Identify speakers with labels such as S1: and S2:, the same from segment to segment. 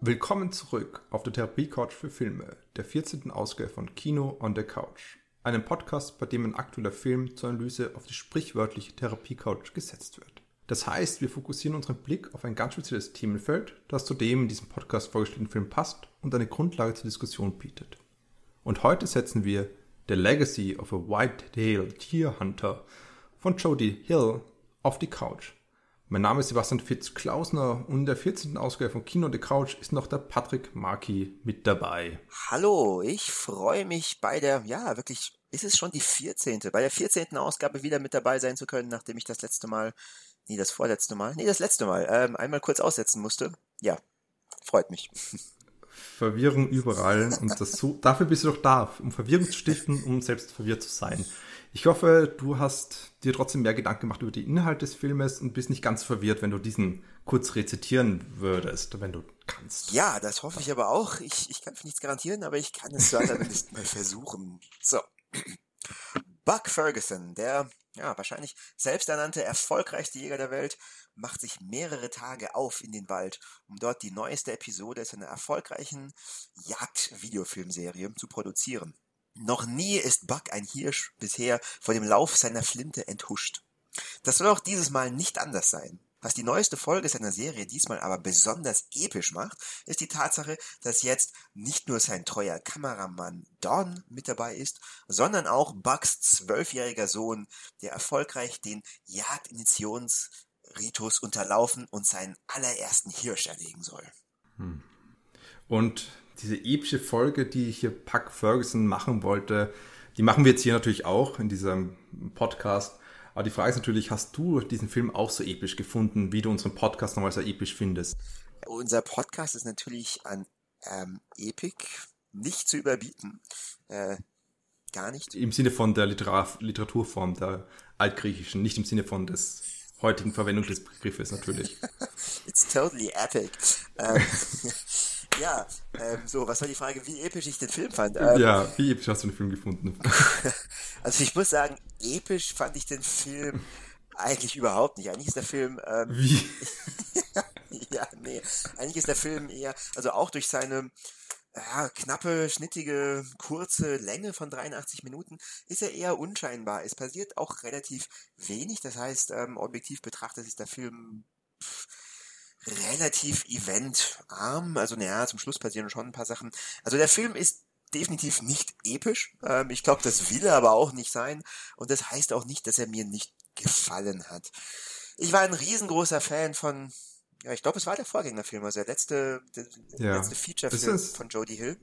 S1: Willkommen zurück auf der Therapie-Couch für Filme, der 14. Ausgabe von Kino on the Couch. Einem Podcast, bei dem ein aktueller Film zur Analyse auf die sprichwörtliche Therapie-Couch gesetzt wird. Das heißt, wir fokussieren unseren Blick auf ein ganz spezielles Themenfeld, das zu dem in diesem Podcast vorgestellten Film passt und eine Grundlage zur Diskussion bietet. Und heute setzen wir The Legacy of a White-Tailed Deer Hunter von Jodie Hill auf die Couch. Mein Name ist Sebastian Fitz-Klausner und in der 14. Ausgabe von Kino the Couch ist noch der Patrick Marki mit dabei.
S2: Hallo, ich freue mich bei der, ja, wirklich, ist es schon die 14. Bei der 14. Ausgabe wieder mit dabei sein zu können, nachdem ich das letzte Mal, nee, das vorletzte Mal, nee, das letzte Mal, ähm, einmal kurz aussetzen musste. Ja, freut mich.
S1: Verwirrung überall und das so, dafür bist du doch da, um Verwirrung zu stiften, um selbst verwirrt zu sein. Ich hoffe, du hast dir trotzdem mehr Gedanken gemacht über den Inhalt des Filmes und bist nicht ganz verwirrt, wenn du diesen kurz rezitieren würdest, wenn du kannst.
S2: Ja, das hoffe ich aber auch. Ich, ich kann für nichts garantieren, aber ich kann es zumindest mal versuchen. So. Buck Ferguson, der ja wahrscheinlich selbsternannte erfolgreichste Jäger der Welt, macht sich mehrere Tage auf in den Wald, um dort die neueste Episode seiner erfolgreichen Jagd-Videofilmserie zu produzieren. Noch nie ist Buck ein Hirsch bisher vor dem Lauf seiner Flinte enthuscht. Das soll auch dieses Mal nicht anders sein. Was die neueste Folge seiner Serie diesmal aber besonders episch macht, ist die Tatsache, dass jetzt nicht nur sein treuer Kameramann Don mit dabei ist, sondern auch Bucks zwölfjähriger Sohn, der erfolgreich den Jagdinitiationsritus unterlaufen und seinen allerersten Hirsch erlegen soll. Hm.
S1: Und diese epische Folge, die hier Puck Ferguson machen wollte, die machen wir jetzt hier natürlich auch in diesem Podcast. Aber die Frage ist natürlich, hast du diesen Film auch so episch gefunden, wie du unseren Podcast nochmal so episch findest?
S2: Unser Podcast ist natürlich an ähm, Epic nicht zu überbieten. Äh, gar nicht.
S1: Im Sinne von der Literar Literaturform der altgriechischen, nicht im Sinne von des heutigen Verwendung des Begriffes natürlich.
S2: It's totally epic. Ähm, ja, ähm, so, was war die Frage, wie episch ich den Film fand? Ähm,
S1: ja, wie episch hast du den Film gefunden?
S2: also ich muss sagen, episch fand ich den Film eigentlich überhaupt nicht. Eigentlich ist der Film... Ähm, wie? ja, nee, eigentlich ist der Film eher, also auch durch seine ja, knappe, schnittige, kurze Länge von 83 Minuten ist er eher unscheinbar. Es passiert auch relativ wenig, das heißt, ähm, objektiv betrachtet ist der Film... Pff, relativ eventarm. Also naja, zum Schluss passieren schon ein paar Sachen. Also der Film ist definitiv nicht episch. Ähm, ich glaube, das will er aber auch nicht sein. Und das heißt auch nicht, dass er mir nicht gefallen hat. Ich war ein riesengroßer Fan von ja, ich glaube, es war der Vorgängerfilm, also der letzte, der ja. letzte Feature-Film von Jodie Hill.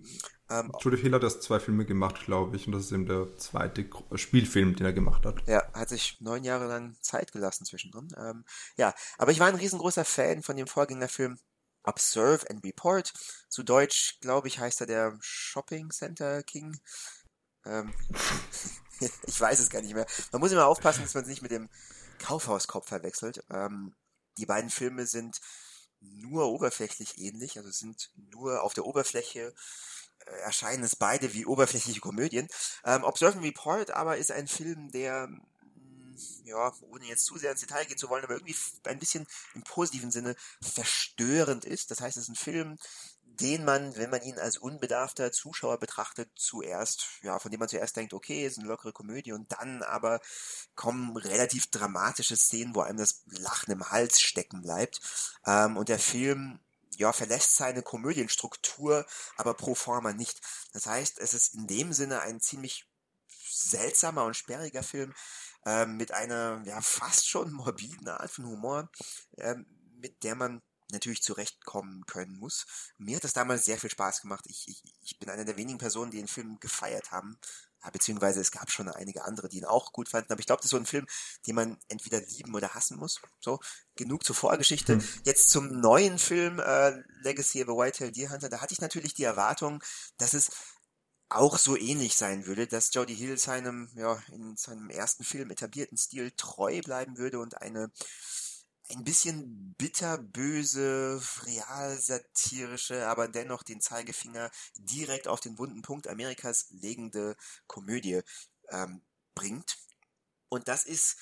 S1: Ähm, Jodie Hill hat erst zwei Filme gemacht, glaube ich, und das ist eben der zweite Spielfilm, den er gemacht hat.
S2: Ja, hat sich neun Jahre lang Zeit gelassen zwischendrin. Ähm, ja, aber ich war ein riesengroßer Fan von dem Vorgängerfilm Observe and Report. Zu Deutsch, glaube ich, heißt er der Shopping Center King. Ähm, ich weiß es gar nicht mehr. Man muss immer aufpassen, dass man es nicht mit dem Kaufhauskopf verwechselt. Ähm, die beiden Filme sind nur oberflächlich ähnlich, also sind nur auf der Oberfläche äh, erscheinen es beide wie oberflächliche Komödien. Ähm, Observe and Report aber ist ein Film, der mm, ja, ohne jetzt zu sehr ins Detail gehen zu wollen, aber irgendwie ein bisschen im positiven Sinne verstörend ist. Das heißt, es ist ein Film, den man, wenn man ihn als unbedarfter Zuschauer betrachtet, zuerst, ja, von dem man zuerst denkt, okay, ist eine lockere Komödie und dann aber kommen relativ dramatische Szenen, wo einem das Lachen im Hals stecken bleibt. Ähm, und der Film, ja, verlässt seine Komödienstruktur, aber pro forma nicht. Das heißt, es ist in dem Sinne ein ziemlich seltsamer und sperriger Film, ähm, mit einer, ja, fast schon morbiden Art von Humor, ähm, mit der man natürlich zurechtkommen können muss. Mir hat das damals sehr viel Spaß gemacht. Ich, ich, ich bin einer der wenigen Personen, die den Film gefeiert haben. Ja, beziehungsweise es gab schon einige andere, die ihn auch gut fanden. Aber ich glaube, das ist so ein Film, den man entweder lieben oder hassen muss. So, genug zur Vorgeschichte. Hm. Jetzt zum neuen Film, äh, Legacy of a White-Tailed Deer Hunter. Da hatte ich natürlich die Erwartung, dass es auch so ähnlich sein würde, dass Jodie Hill seinem, ja, in seinem ersten Film etablierten Stil treu bleiben würde und eine ein bisschen bitterböse, realsatirische, aber dennoch den Zeigefinger direkt auf den wunden Punkt Amerikas legende Komödie ähm, bringt. Und das ist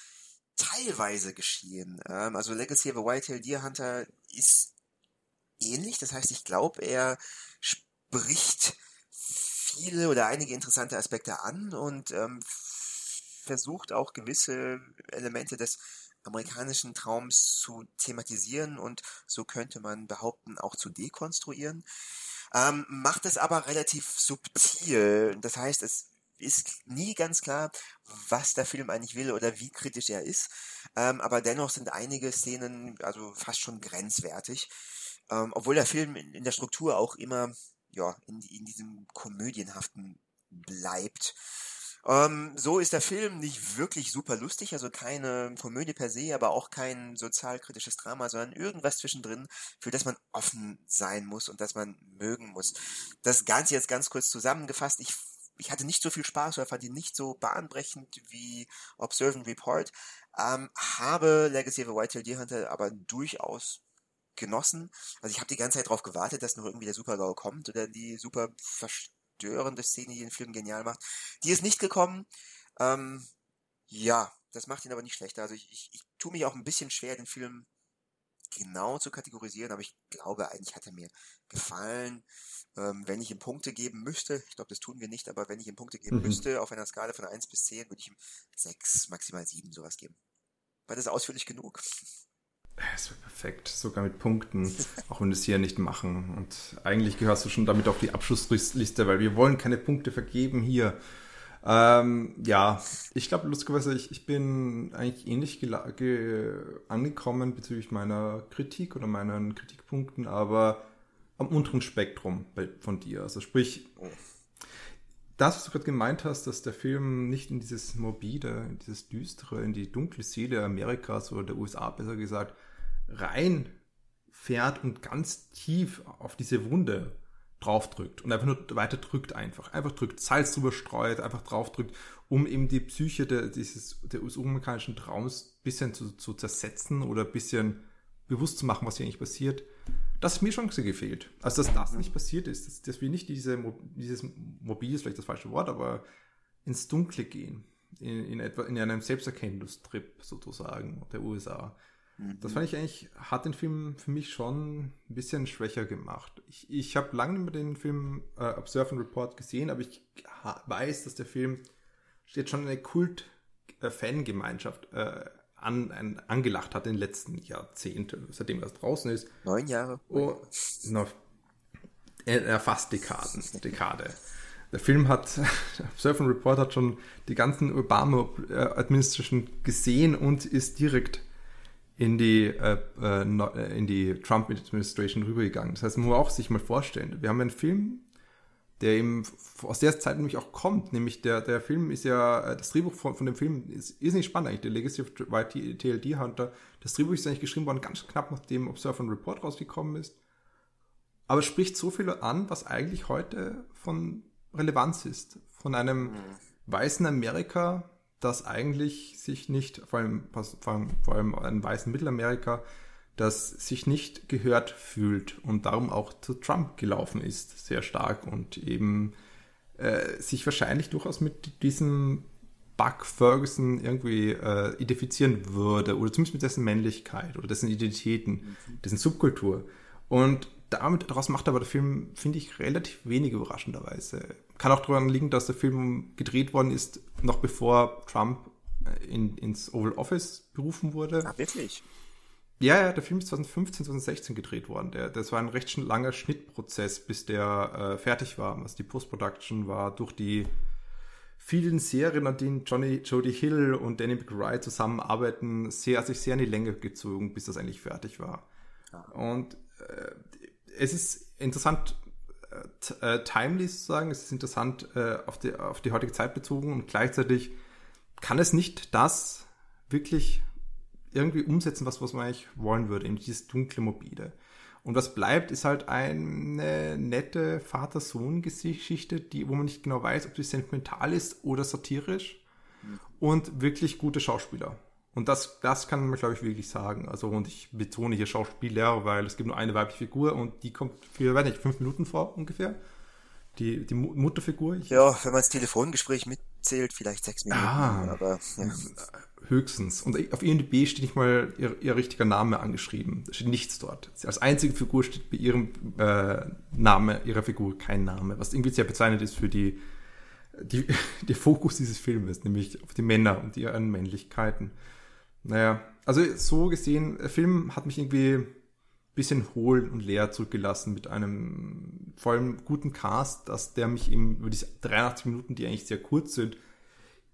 S2: teilweise geschehen. Ähm, also Legacy of a White-Tailed Deer Hunter ist ähnlich. Das heißt, ich glaube, er spricht viele oder einige interessante Aspekte an und ähm, versucht auch gewisse Elemente des amerikanischen Traums zu thematisieren und so könnte man behaupten auch zu dekonstruieren. Ähm, macht es aber relativ subtil. Das heißt, es ist nie ganz klar, was der Film eigentlich will oder wie kritisch er ist. Ähm, aber dennoch sind einige Szenen also fast schon grenzwertig. Ähm, obwohl der Film in, der Struktur auch immer ja, in, in diesem komödienhaften bleibt. Ähm, so ist der Film nicht wirklich super lustig, also keine Komödie per se, aber auch kein sozialkritisches Drama, sondern irgendwas zwischendrin, für das man offen sein muss und das man mögen muss. Das Ganze jetzt ganz kurz zusammengefasst. Ich ich hatte nicht so viel Spaß oder fand ihn nicht so bahnbrechend wie Observe and Report. Ähm, habe Legacy of a White-Tailed Deer Hunter aber durchaus genossen. Also ich habe die ganze Zeit darauf gewartet, dass noch irgendwie der Super-GAU kommt oder die super verstörende Szene, die den Film genial macht. Die ist nicht gekommen. Ähm, ja, das macht ihn aber nicht schlechter. Also ich, ich, ich tue mich auch ein bisschen schwer, den Film genau zu kategorisieren, aber ich glaube, eigentlich hat er mir gefallen. Ähm, wenn ich ihm Punkte geben müsste, ich glaube, das tun wir nicht, aber wenn ich ihm Punkte geben mhm. müsste, auf einer Skala von 1 bis 10, würde ich ihm 6, maximal 7 sowas geben. War das ausführlich genug?
S1: Es wird perfekt, sogar mit Punkten, auch wenn wir es hier nicht machen. Und eigentlich gehörst du schon damit auf die Abschlussliste, weil wir wollen keine Punkte vergeben hier. Ähm, ja, ich glaube, lustigerweise, ich, ich bin eigentlich ähnlich angekommen bezüglich meiner Kritik oder meinen Kritikpunkten, aber am unteren Spektrum von dir. Also sprich, das, was du gerade gemeint hast, dass der Film nicht in dieses morbide, in dieses düstere, in die dunkle Seele Amerikas oder der USA besser gesagt, rein fährt und ganz tief auf diese Wunde draufdrückt und einfach nur weiter drückt einfach. Einfach drückt, Salz drüber streut, einfach draufdrückt, um eben die Psyche der, dieses, der US-amerikanischen Traums ein bisschen zu, zu zersetzen oder ein bisschen bewusst zu machen, was hier eigentlich passiert. Das mir schon gefehlt. Also, dass das nicht passiert ist, dass, dass wir nicht diese, dieses Mobil ist vielleicht das falsche Wort, aber ins Dunkle gehen. In, in, etwa, in einem Selbsterkenntnistrip sozusagen der USA. Das fand ich eigentlich, hat den Film für mich schon ein bisschen schwächer gemacht. Ich, ich habe lange nicht mehr den Film äh, Observe and Report gesehen, aber ich weiß, dass der Film jetzt schon eine Kult-Fangemeinschaft äh, an, an, angelacht hat in den letzten Jahrzehnten, seitdem das draußen ist.
S2: Neun Jahre.
S1: Oh, noch, äh, fast Dekaden, Dekade. Der Film hat, Observe and Report hat schon die ganzen Obama-Administration gesehen und ist direkt in die, äh, äh, in die Trump-Administration rübergegangen. Das heißt, man muss auch sich mal vorstellen, wir haben einen Film, der eben aus der Zeit nämlich auch kommt, nämlich der, der Film ist ja, äh, das Drehbuch von, von dem Film ist, ist nicht spannend eigentlich, der Legacy of White TLD Hunter. Das Drehbuch ist eigentlich geschrieben worden, ganz knapp nachdem Observe and Report rausgekommen ist. Aber es spricht so viel an, was eigentlich heute von Relevanz ist. Von einem mhm. weißen Amerika, das eigentlich sich nicht, vor allem, vor allem, vor allem in weißen Mittelamerika, das sich nicht gehört fühlt und darum auch zu Trump gelaufen ist, sehr stark und eben äh, sich wahrscheinlich durchaus mit diesem Buck Ferguson irgendwie äh, identifizieren würde oder zumindest mit dessen Männlichkeit oder dessen Identitäten, mhm. dessen Subkultur. Und damit, daraus macht aber der Film, finde ich, relativ wenig überraschenderweise. Kann auch daran liegen, dass der Film gedreht worden ist, noch bevor Trump äh, in, ins Oval Office berufen wurde.
S2: Ach, wirklich?
S1: Ja, ja, der Film ist 2015, 2016 gedreht worden. Der, das war ein recht langer Schnittprozess, bis der äh, fertig war. Was die Post-Production war, durch die vielen Serien, an denen Johnny, Jodie Hill und Danny McBride zusammenarbeiten, sehr, sich sehr in die Länge gezogen, bis das eigentlich fertig war. Ja. Und äh, es ist interessant, äh, äh, timely sozusagen, es ist interessant äh, auf, die, auf die heutige Zeit bezogen und gleichzeitig kann es nicht das wirklich irgendwie umsetzen, was, was man eigentlich wollen würde, eben dieses dunkle Mobile. Und was bleibt, ist halt eine nette Vater-Sohn-Geschichte, die, wo man nicht genau weiß, ob sie sentimental ist oder satirisch. Mhm. Und wirklich gute Schauspieler. Und das, das kann man, glaube ich, wirklich sagen. Also, und ich betone hier Schauspieler, weil es gibt nur eine weibliche Figur und die kommt für, weiß nicht, fünf Minuten vor ungefähr. Die, die Mutterfigur.
S2: Ich ja, wenn man das Telefongespräch mitzählt, vielleicht sechs Minuten. Ah, aber ja.
S1: höchstens. Und auf IMDb steht nicht mal ihr, ihr, richtiger Name angeschrieben. Da steht nichts dort. Als einzige Figur steht bei ihrem äh, Name, ihrer Figur kein Name, was irgendwie sehr bezeichnend ist für die, die, der Fokus dieses Filmes, nämlich auf die Männer und ihren Männlichkeiten. Naja, also so gesehen, der Film hat mich irgendwie ein bisschen hohl und leer zurückgelassen mit einem vor allem guten Cast, dass der mich eben über diese 83 Minuten, die eigentlich sehr kurz sind,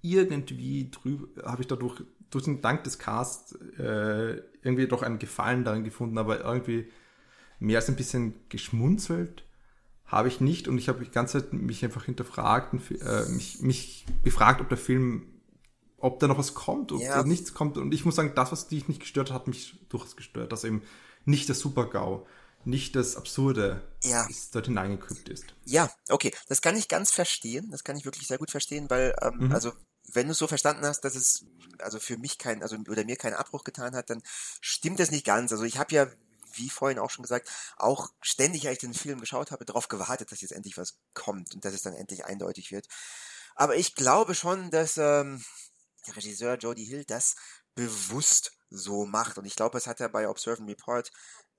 S1: irgendwie drüber, habe ich dadurch, durch den Dank des Casts, äh, irgendwie doch einen Gefallen darin gefunden, aber irgendwie mehr als ein bisschen geschmunzelt habe ich nicht. Und ich habe die ganze Zeit mich einfach hinterfragt und äh, mich, mich gefragt, ob der Film ob da noch was kommt, ob ja. da nichts kommt. Und ich muss sagen, das, was dich nicht gestört hat, hat mich durchaus gestört, dass eben nicht das Super-GAU, nicht das Absurde ja. ist, dort hineingeküpft ist.
S2: Ja, okay, das kann ich ganz verstehen, das kann ich wirklich sehr gut verstehen, weil, ähm, mhm. also, wenn du es so verstanden hast, dass es also für mich kein, also oder mir keinen Abbruch getan hat, dann stimmt das nicht ganz. Also ich habe ja, wie vorhin auch schon gesagt, auch ständig, als ich den Film geschaut habe, darauf gewartet, dass jetzt endlich was kommt und dass es dann endlich eindeutig wird. Aber ich glaube schon, dass ähm, der Regisseur Jody Hill das bewusst so macht. Und ich glaube, es hat er bei Observe and Report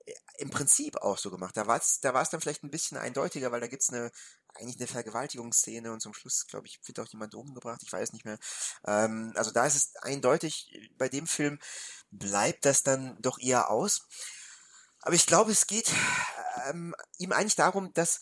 S2: äh, im Prinzip auch so gemacht. Da war es da war's dann vielleicht ein bisschen eindeutiger, weil da gibt's eine eigentlich eine Vergewaltigungsszene und zum Schluss, glaube ich, wird auch jemand umgebracht, ich weiß nicht mehr. Ähm, also da ist es eindeutig, bei dem Film bleibt das dann doch eher aus. Aber ich glaube, es geht ähm, ihm eigentlich darum, dass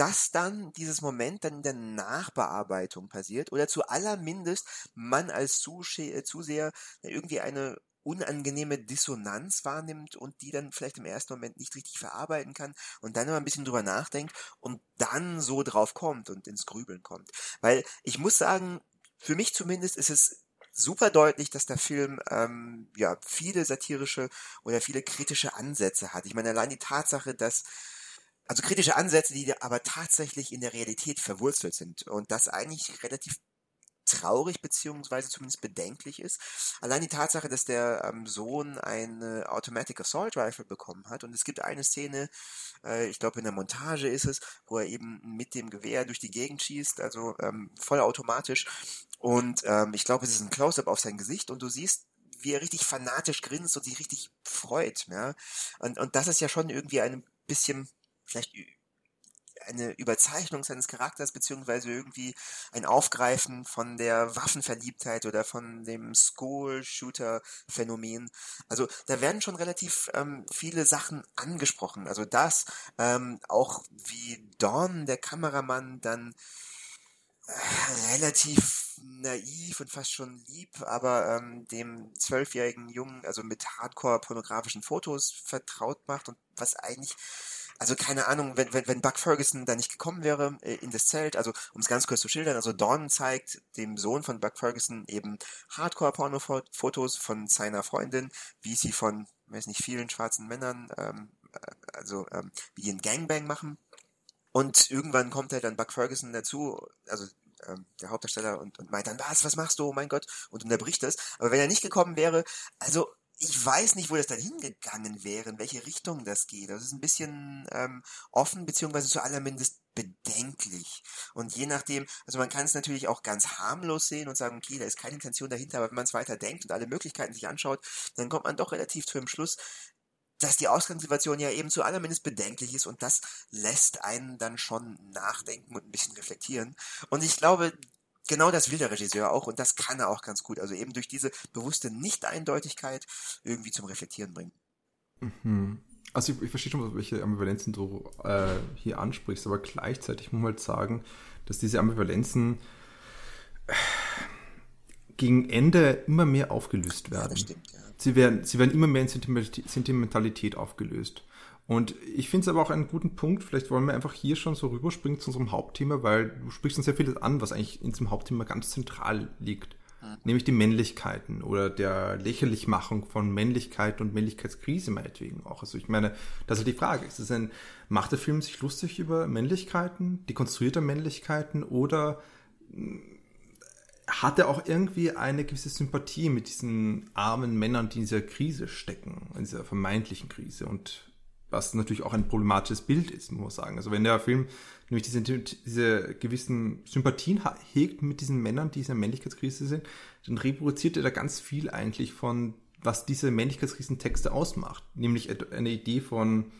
S2: dass dann dieses Moment dann in der Nachbearbeitung passiert oder zu allermindest man als äh, Zuseher irgendwie eine unangenehme Dissonanz wahrnimmt und die dann vielleicht im ersten Moment nicht richtig verarbeiten kann und dann immer ein bisschen drüber nachdenkt und dann so drauf kommt und ins Grübeln kommt. Weil ich muss sagen, für mich zumindest ist es super deutlich, dass der Film ähm, ja viele satirische oder viele kritische Ansätze hat. Ich meine, allein die Tatsache, dass also kritische Ansätze, die aber tatsächlich in der Realität verwurzelt sind und das eigentlich relativ traurig beziehungsweise zumindest bedenklich ist. Allein die Tatsache, dass der ähm, Sohn eine Automatic Assault Rifle bekommen hat und es gibt eine Szene, äh, ich glaube in der Montage ist es, wo er eben mit dem Gewehr durch die Gegend schießt, also ähm, vollautomatisch und ähm, ich glaube es ist ein Close-up auf sein Gesicht und du siehst wie er richtig fanatisch grinst und sich richtig freut, ja. Und, und das ist ja schon irgendwie ein bisschen vielleicht eine Überzeichnung seines Charakters beziehungsweise irgendwie ein Aufgreifen von der Waffenverliebtheit oder von dem School-Shooter-Phänomen. Also da werden schon relativ ähm, viele Sachen angesprochen. Also das, ähm, auch wie Dawn, der Kameramann, dann äh, relativ naiv und fast schon lieb, aber ähm, dem zwölfjährigen Jungen also mit Hardcore-pornografischen Fotos vertraut macht und was eigentlich also keine Ahnung, wenn, wenn, wenn Buck Ferguson da nicht gekommen wäre äh, in das Zelt, also um es ganz kurz zu schildern, also Dawn zeigt dem Sohn von Buck Ferguson eben Hardcore-Porno-Fotos von seiner Freundin, wie sie von, weiß nicht, vielen schwarzen Männern, ähm, äh, also ähm, wie ein Gangbang machen. Und irgendwann kommt halt dann Buck Ferguson dazu, also ähm, der Hauptdarsteller, und, und meint dann, was, was machst du, oh mein Gott, und unterbricht das. Aber wenn er nicht gekommen wäre, also ich weiß nicht, wo das dann hingegangen wäre, in welche Richtung das geht. Das ist ein bisschen ähm, offen, beziehungsweise zu allermindest bedenklich. Und je nachdem, also man kann es natürlich auch ganz harmlos sehen und sagen, okay, da ist keine Intention dahinter, aber wenn man es weiter denkt und alle Möglichkeiten sich anschaut, dann kommt man doch relativ zu dem Schluss, dass die Ausgangssituation ja eben zu allermindest bedenklich ist und das lässt einen dann schon nachdenken und ein bisschen reflektieren. Und ich glaube, genau das will der Regisseur auch und das kann er auch ganz gut. Also eben durch diese bewusste Nicht-Eindeutigkeit irgendwie zum Reflektieren bringen.
S1: Mhm. Also ich, ich, verstehe schon, welche Ambivalenzen du äh, hier ansprichst, aber gleichzeitig muss man halt sagen, dass diese Ambivalenzen äh, gegen Ende immer mehr aufgelöst werden. Ja, das stimmt, ja. Sie werden, sie werden immer mehr in Sentimentalität aufgelöst. Und ich finde es aber auch einen guten Punkt. Vielleicht wollen wir einfach hier schon so rüberspringen zu unserem Hauptthema, weil du sprichst uns sehr vieles an, was eigentlich in diesem Hauptthema ganz zentral liegt. mhm. nämlich die Männlichkeiten oder der Lächerlichmachung von Männlichkeit und Männlichkeitskrise meinetwegen auch. Also ich meine, das ist die Frage. Ist es ein, macht der Film sich lustig über Männlichkeiten, dekonstruierte Männlichkeiten oder hm, hat er auch irgendwie eine gewisse Sympathie mit diesen armen Männern, die in dieser Krise stecken, in dieser vermeintlichen Krise und was natürlich auch ein problematisches Bild ist, muss man sagen. Also wenn der Film nämlich diese, diese gewissen Sympathien hegt mit diesen Männern, die in der Männlichkeitskrise sind, dann reproduziert er da ganz viel eigentlich von, was diese Männlichkeitskrisentexte ausmacht. Nämlich eine Idee von,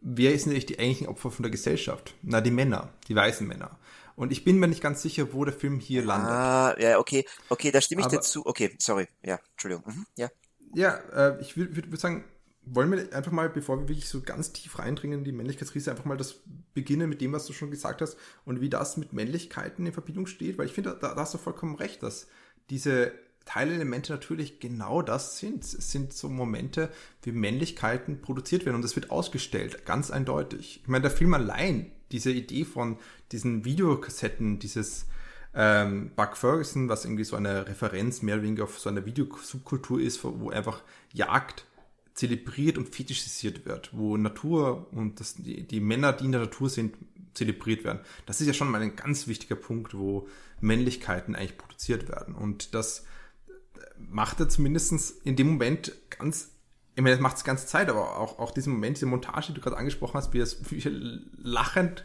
S1: wer ist eigentlich die eigentlichen Opfer von der Gesellschaft? Na, die Männer, die weißen Männer. Und ich bin mir nicht ganz sicher, wo der Film hier landet.
S2: Ah, ja, okay, okay, da stimme ich Aber, dazu. Okay, sorry, ja, Entschuldigung. Mhm, ja.
S1: Ja, äh, ich würde würd sagen, wollen wir einfach mal, bevor wir wirklich so ganz tief reindringen in die Männlichkeitskrise, einfach mal das beginnen mit dem, was du schon gesagt hast und wie das mit Männlichkeiten in Verbindung steht, weil ich finde, da, da hast du vollkommen recht, dass diese Teilelemente natürlich genau das sind. Es sind so Momente, wie Männlichkeiten produziert werden und das wird ausgestellt, ganz eindeutig. Ich meine, der Film allein, diese Idee von diesen Videokassetten, dieses ähm, Buck Ferguson, was irgendwie so eine Referenz mehr oder weniger auf so eine Videosubkultur ist, wo einfach Jagd zelebriert und fetischisiert wird, wo Natur und das, die, die Männer, die in der Natur sind, zelebriert werden. Das ist ja schon mal ein ganz wichtiger Punkt, wo Männlichkeiten eigentlich produziert werden. Und das macht er zumindest in dem Moment ganz, ich meine, das macht es ganze Zeit, aber auch, auch diesen Moment, diese Montage, die du gerade angesprochen hast, wie er lachend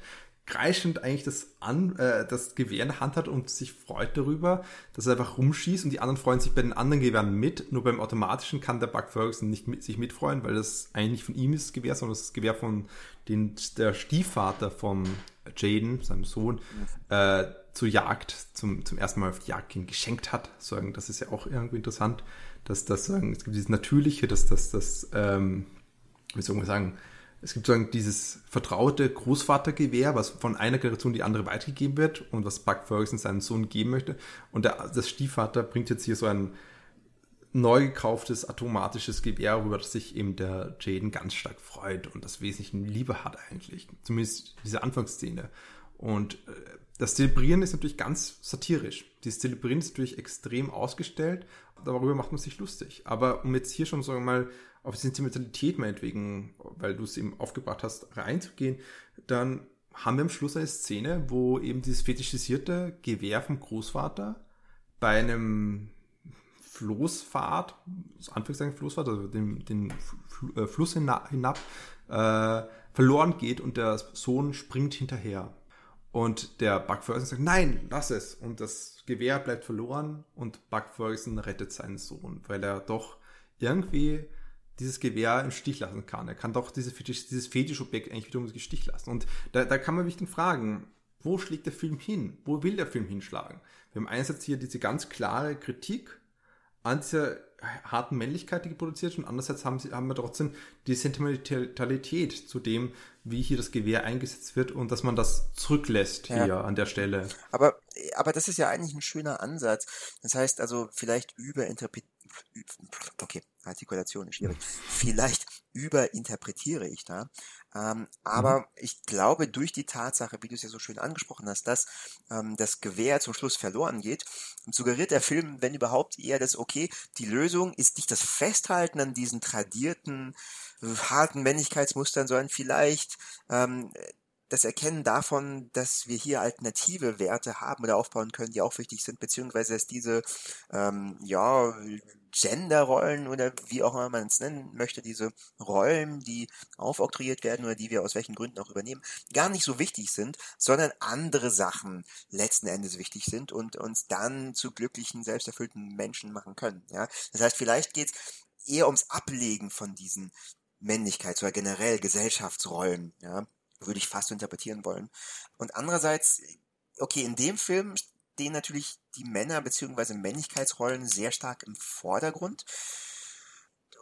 S1: kreischend eigentlich das, an, äh, das Gewehr in der Hand hat und sich freut darüber, dass er einfach rumschießt und die anderen freuen sich bei den anderen Gewehren mit. Nur beim automatischen kann der Buck Ferguson nicht mit, sich mitfreuen, weil das eigentlich nicht von ihm ist, das Gewehr, sondern das Gewehr von den, der Stiefvater von Jaden, seinem Sohn, äh, zur Jagd, zum, zum ersten Mal auf die Jagd geschenkt hat. Sagen, das ist ja auch irgendwie interessant, dass das sagen, es gibt dieses Natürliche, dass das, das, ähm, wie soll man sagen, es gibt sozusagen dieses vertraute Großvatergewehr, was von einer Generation die andere weitergegeben wird und was Buck Ferguson seinem Sohn geben möchte. Und der, das Stiefvater bringt jetzt hier so ein neu gekauftes automatisches Gewehr, über das sich eben der Jaden ganz stark freut und das wesentlich Liebe hat eigentlich. Zumindest diese Anfangsszene. Und äh, das Zelebrieren ist natürlich ganz satirisch. Dieses Zelebrieren ist natürlich extrem ausgestellt, darüber macht man sich lustig. Aber um jetzt hier schon, sagen wir mal, auf Sentimentalität meinetwegen, weil du es eben aufgebracht hast, reinzugehen, dann haben wir am Schluss eine Szene, wo eben dieses fetischisierte Gewehr vom Großvater bei einem Floßfahrt, Anführungszeichen Floßfahrt, also den, den äh, Fluss hinab, hinab äh, verloren geht und der Sohn springt hinterher. Und der Buck Ferguson sagt, nein, lass es. Und das Gewehr bleibt verloren und Buck Ferguson rettet seinen Sohn, weil er doch irgendwie dieses Gewehr im Stich lassen kann. Er kann doch diese Fetisch, dieses Fetischobjekt eigentlich wiederum im Stich lassen. Und da, da kann man mich dann fragen, wo schlägt der Film hin? Wo will der Film hinschlagen? Wir haben einerseits hier diese ganz klare Kritik an dieser harten Männlichkeit, die produziert wird, und andererseits haben, sie, haben wir trotzdem die Sentimentalität zu dem, wie hier das Gewehr eingesetzt wird und dass man das zurücklässt ja. hier an der Stelle.
S2: Aber, aber das ist ja eigentlich ein schöner Ansatz. Das heißt also vielleicht überinterpretiert okay, Artikulation ist schwierig. Vielleicht überinterpretiere ich da. Ähm, aber mhm. ich glaube, durch die Tatsache, wie du es ja so schön angesprochen hast, dass ähm, das Gewehr zum Schluss verloren geht, suggeriert der Film, wenn überhaupt, eher das, okay, die Lösung ist nicht das Festhalten an diesen tradierten, harten Männlichkeitsmustern, sondern vielleicht ähm, das Erkennen davon, dass wir hier alternative Werte haben oder aufbauen können, die auch wichtig sind, beziehungsweise dass diese ähm, ja Genderrollen oder wie auch immer man es nennen möchte, diese Rollen, die aufoktroyiert werden oder die wir aus welchen Gründen auch übernehmen, gar nicht so wichtig sind, sondern andere Sachen letzten Endes wichtig sind und uns dann zu glücklichen, selbsterfüllten Menschen machen können. Ja? Das heißt, vielleicht geht es eher ums Ablegen von diesen Männlichkeits- oder generell Gesellschaftsrollen, ja, würde ich fast interpretieren wollen. Und andererseits, okay, in dem Film stehen natürlich die Männer bzw. Männlichkeitsrollen sehr stark im Vordergrund.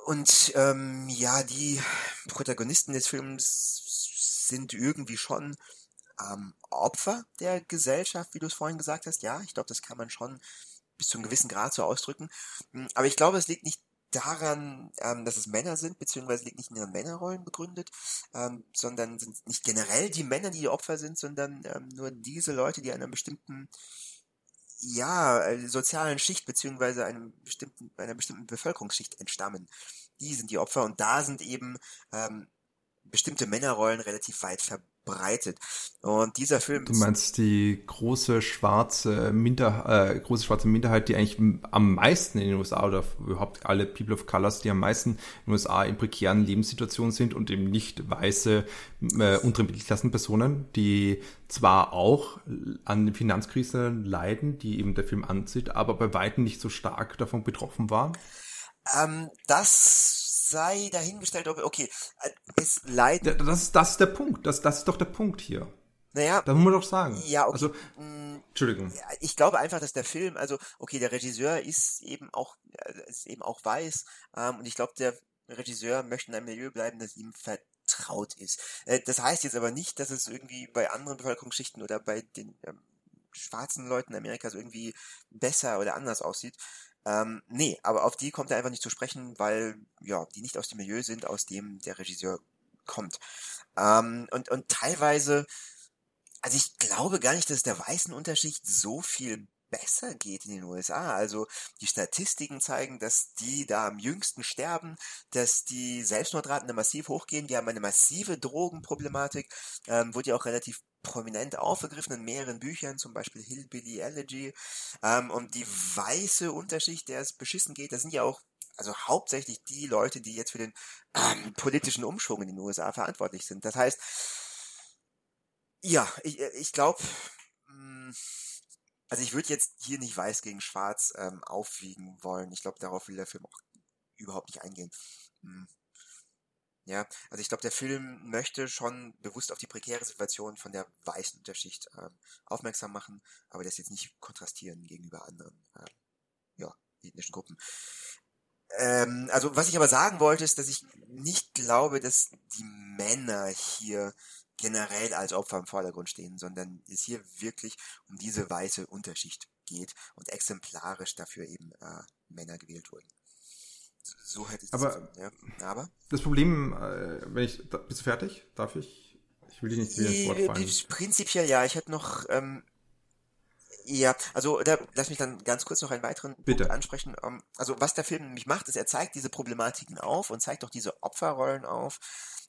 S2: Und ähm, ja, die Protagonisten des Films sind irgendwie schon ähm, Opfer der Gesellschaft, wie du es vorhin gesagt hast. Ja, ich glaube, das kann man schon bis zu einem gewissen Grad so ausdrücken. Aber ich glaube, es liegt nicht daran, ähm, dass es Männer sind, beziehungsweise liegt nicht in ihren Männerrollen begründet, ähm, sondern sind nicht generell die Männer, die die Opfer sind, sondern ähm, nur diese Leute, die einer bestimmten ja, äh, sozialen Schicht beziehungsweise einem bestimmten, einer bestimmten Bevölkerungsschicht entstammen. Die sind die Opfer und da sind eben ähm, bestimmte Männerrollen relativ weit verbreitet. Und dieser Film.
S1: Du meinst die große schwarze Minder, äh, große schwarze Minderheit, die eigentlich am meisten in den USA oder überhaupt alle People of Colors, die am meisten in den USA in prekären Lebenssituationen sind und eben nicht weiße äh, untere Mittelklassenpersonen, die zwar auch an der Finanzkrise leiden, die eben der Film ansieht, aber bei weitem nicht so stark davon betroffen waren.
S2: Ähm, das sei dahingestellt, ob, okay, äh, es leidet.
S1: Das ist, das ist der Punkt. Das, das ist doch der Punkt hier.
S2: Naja.
S1: Das muss man doch sagen.
S2: Ja, okay.
S1: Also, mm, Entschuldigung.
S2: Ich glaube einfach, dass der Film, also, okay, der Regisseur ist eben auch, äh, ist eben auch weiß, ähm, und ich glaube, der Regisseur möchte in einem Milieu bleiben, das ihm vertraut ist. Äh, das heißt jetzt aber nicht, dass es irgendwie bei anderen Bevölkerungsschichten oder bei den ähm, schwarzen Leuten in Amerika so irgendwie besser oder anders aussieht. Ähm, nee, aber auf die kommt er einfach nicht zu sprechen, weil ja, die nicht aus dem Milieu sind, aus dem der Regisseur kommt. Ähm, und, und teilweise, also ich glaube gar nicht, dass der weißen Unterschicht so viel besser geht in den USA. Also die Statistiken zeigen, dass die da am jüngsten sterben, dass die Selbstmordraten da massiv hochgehen. Wir haben eine massive Drogenproblematik, ähm, wurde ja auch relativ prominent aufgegriffen in mehreren Büchern, zum Beispiel Hillbilly Elegy. Ähm, und die weiße Unterschicht, der es beschissen geht, das sind ja auch also hauptsächlich die Leute, die jetzt für den ähm, politischen Umschwung in den USA verantwortlich sind. Das heißt, ja, ich, ich glaube, hm, also ich würde jetzt hier nicht weiß gegen schwarz ähm, aufwiegen wollen. Ich glaube, darauf will der Film auch überhaupt nicht eingehen. Hm. Ja, also ich glaube, der Film möchte schon bewusst auf die prekäre Situation von der weißen Unterschicht äh, aufmerksam machen, aber das jetzt nicht kontrastieren gegenüber anderen äh, ja, ethnischen Gruppen. Ähm, also was ich aber sagen wollte, ist, dass ich nicht glaube, dass die Männer hier generell als Opfer im Vordergrund stehen, sondern es hier wirklich um diese weiße Unterschicht geht und exemplarisch dafür eben äh, Männer gewählt wurden. So hätte ich
S1: das aber, ja. aber das Problem, äh, wenn ich, bist du fertig? Darf ich? Ich will dich nicht wieder ins Wort fallen.
S2: Prinzipiell ja. Ich hätte noch, ähm, ja, also da, lass mich dann ganz kurz noch einen weiteren
S1: Bitte.
S2: Punkt ansprechen. Um, ähm, also was der Film nämlich macht, ist, er zeigt diese Problematiken auf und zeigt auch diese Opferrollen auf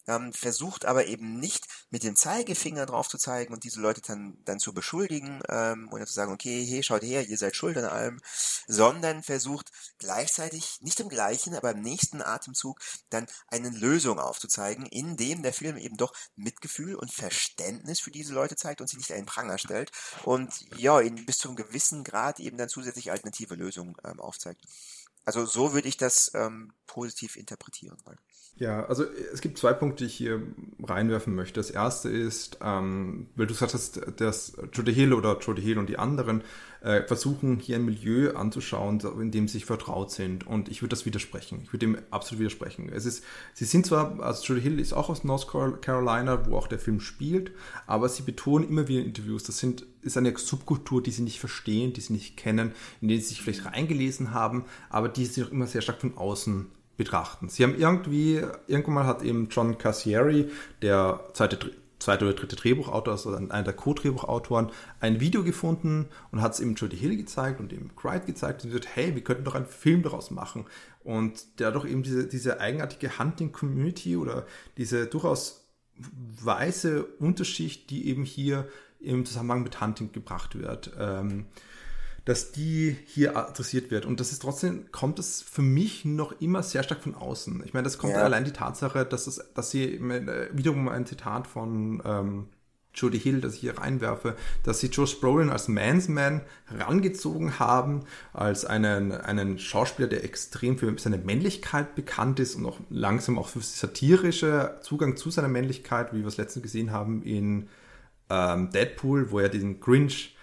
S2: ähm, versucht aber eben nicht mit dem Zeigefinger drauf zu zeigen und diese Leute dann, dann zu beschuldigen ähm, und zu sagen, okay, hey, schaut her, ihr seid schuld an allem, sondern versucht gleichzeitig, nicht im gleichen, aber im nächsten Atemzug dann eine Lösung aufzuzeigen, indem der Film eben doch Mitgefühl und Verständnis für diese Leute zeigt und sie nicht einen Pranger stellt und ja, ihnen bis zu einem gewissen Grad eben dann zusätzlich alternative Lösungen ähm, aufzeigt. Also so würde ich das ähm, positiv interpretieren wollen.
S1: Ja, also es gibt zwei Punkte, die ich hier reinwerfen möchte. Das erste ist, ähm, weil du gesagt hast, dass Jody Hill oder Jody Hill und die anderen äh, versuchen, hier ein Milieu anzuschauen, in dem sie sich vertraut sind. Und ich würde das widersprechen. Ich würde dem absolut widersprechen. Es ist, sie sind zwar, also Jody Hill ist auch aus North Carolina, wo auch der Film spielt, aber sie betonen immer wieder in Interviews, das sind, ist eine Subkultur, die sie nicht verstehen, die sie nicht kennen, in denen sie sich vielleicht reingelesen haben, aber die sie auch immer sehr stark von außen betrachten. Sie haben irgendwie, irgendwann mal hat eben John Cassieri, der zweite, zweite oder dritte Drehbuchautor, also einer der Co-Drehbuchautoren, ein Video gefunden und hat es eben Jodie Hill gezeigt und eben Cried gezeigt und gesagt, hey, wir könnten doch einen Film daraus machen. Und der doch eben diese, diese eigenartige Hunting-Community oder diese durchaus weiße Unterschicht, die eben hier im Zusammenhang mit Hunting gebracht wird. Ähm, dass die hier adressiert wird. Und das ist trotzdem, kommt es für mich noch immer sehr stark von außen. Ich meine, das kommt ja. allein die Tatsache, dass, es, dass sie äh, wiederum ein Zitat von ähm, Jodie Hill, das ich hier reinwerfe, dass sie Josh Brolin als Mansman herangezogen haben, als einen, einen Schauspieler, der extrem für seine Männlichkeit bekannt ist und auch langsam auch für satirische Zugang zu seiner Männlichkeit, wie wir es letztens gesehen haben in ähm, Deadpool, wo er diesen Grinch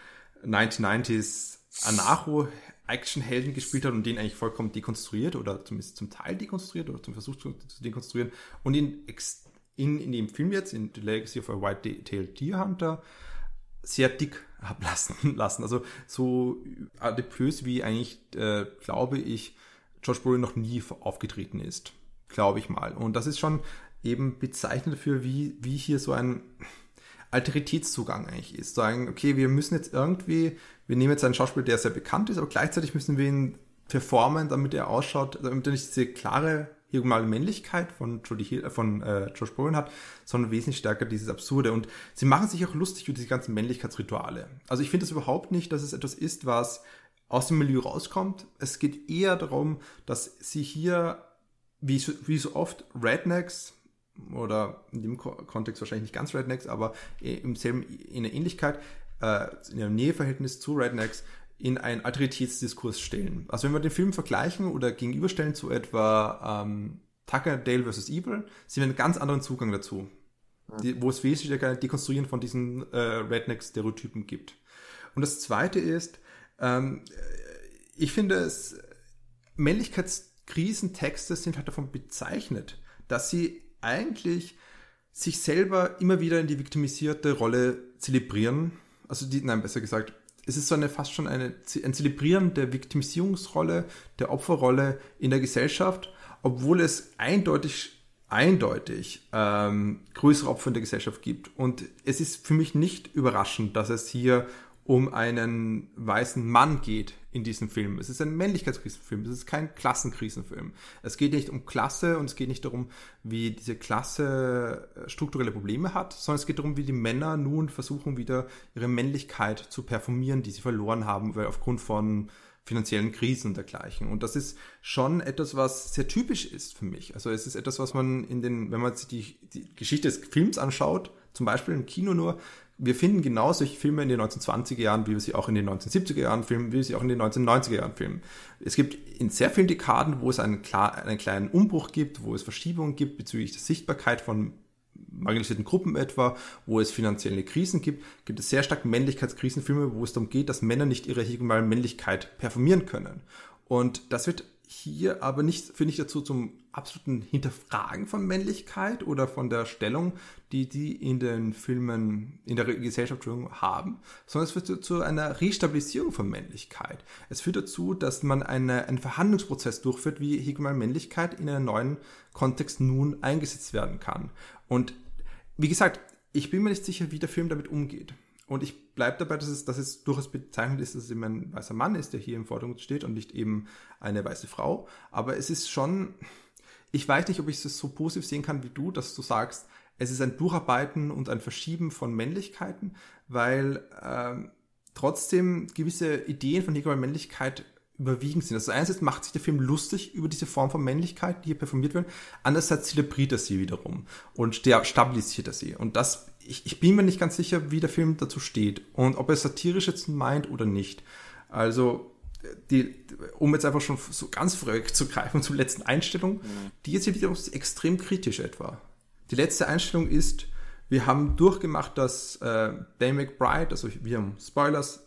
S1: 1990s Anarcho-Action-Helden gespielt hat und den eigentlich vollkommen dekonstruiert oder zumindest zum Teil dekonstruiert oder zum Versuch zu, dekonstruieren und ihn in, in dem Film jetzt, in The Legacy of a White-Tailed Deer Hunter, sehr dick ablassen lassen. Also so adipös wie eigentlich, äh, glaube ich, Josh Brolin noch nie aufgetreten ist. Glaube ich mal. Und das ist schon eben bezeichnend dafür, wie, wie hier so ein Alteritätszugang eigentlich ist. Sagen, okay, wir müssen jetzt irgendwie, wir nehmen jetzt einen Schauspieler, der sehr bekannt ist, aber gleichzeitig müssen wir ihn performen, damit er ausschaut, damit er nicht diese klare hier mal Männlichkeit von, Jodie Hill, äh, von äh, Josh Brolin hat, sondern wesentlich stärker dieses Absurde. Und sie machen sich auch lustig über diese ganzen Männlichkeitsrituale. Also ich finde es überhaupt nicht, dass es etwas ist, was aus dem Milieu rauskommt. Es geht eher darum, dass sie hier, wie so, wie so oft, Rednecks oder in dem Kontext wahrscheinlich nicht ganz Rednecks, aber im selben, in der Ähnlichkeit, äh, in einem Näheverhältnis zu Rednecks, in einen Alteritätsdiskurs stellen. Also wenn wir den Film vergleichen oder gegenüberstellen zu etwa ähm, Tucker, Dale vs. Evil, sehen wir einen ganz anderen Zugang dazu, die, wo es wesentlich ein Dekonstruieren von diesen äh, Redneck-Stereotypen gibt. Und das Zweite ist, ähm, ich finde es, Männlichkeitskrisentexte sind halt davon bezeichnet, dass sie eigentlich sich selber immer wieder in die viktimisierte Rolle zelebrieren. Also die, nein, besser gesagt, es ist so eine fast schon eine, ein Zelebrieren der Viktimisierungsrolle, der Opferrolle in der Gesellschaft, obwohl es eindeutig eindeutig ähm, größere Opfer in der Gesellschaft gibt. Und es ist für mich nicht überraschend, dass es hier um einen weißen Mann geht in diesem Film. Es ist ein Männlichkeitskrisenfilm, es ist kein Klassenkrisenfilm. Es geht nicht um Klasse und es geht nicht darum, wie diese Klasse äh, strukturelle Probleme hat, sondern es geht darum, wie die Männer nun versuchen, wieder ihre Männlichkeit zu performieren, die sie verloren haben, weil aufgrund von finanziellen Krisen und dergleichen. Und das ist schon etwas, was sehr typisch ist für mich. Also es ist etwas, was man in den, wenn man sich die, die Geschichte des Films anschaut, zum Beispiel im Kino nur, wir finden genau solche Filme in den 1920er Jahren, wie wir sie auch in den 1970er Jahren filmen, wie wir sie auch in den 1990er Jahren filmen. Es gibt in sehr vielen Dekaden, wo es einen, klar, einen kleinen Umbruch gibt, wo es Verschiebungen gibt bezüglich der Sichtbarkeit von marginalisierten Gruppen etwa, wo es finanzielle Krisen gibt, gibt es sehr stark Männlichkeitskrisenfilme, wo es darum geht, dass Männer nicht ihre hegemale Männlichkeit performieren können. Und das wird hier aber nicht, finde ich, dazu zum absoluten Hinterfragen von Männlichkeit oder von der Stellung, die die in den Filmen, in der Gesellschaft haben, sondern es führt zu einer Restabilisierung von Männlichkeit. Es führt dazu, dass man eine, einen Verhandlungsprozess durchführt, wie Hegel Männlichkeit in einem neuen Kontext nun eingesetzt werden kann. Und wie gesagt, ich bin mir nicht sicher, wie der Film damit umgeht. Und ich bleibe dabei, dass es, dass es durchaus bezeichnend ist, dass es eben ein weißer Mann ist, der hier im Vordergrund steht und nicht eben eine weiße Frau. Aber es ist schon, ich weiß nicht, ob ich es so positiv sehen kann wie du, dass du sagst, es ist ein Durcharbeiten und ein Verschieben von Männlichkeiten, weil ähm, trotzdem gewisse Ideen von hegemonischer Männlichkeit überwiegend sind. Also einerseits macht sich der Film lustig über diese Form von Männlichkeit, die hier performiert wird, andererseits zelebriert er sie wiederum und stabilisiert er sie. Und das, ich, ich bin mir nicht ganz sicher, wie der Film dazu steht und ob er satirisch jetzt meint oder nicht. Also, die, um jetzt einfach schon so ganz fröhlich zu greifen zur letzten Einstellung, mhm. die ist hier wiederum extrem kritisch etwa. Die letzte Einstellung ist, wir haben durchgemacht, dass äh, Dane McBride, also wir haben Spoilers,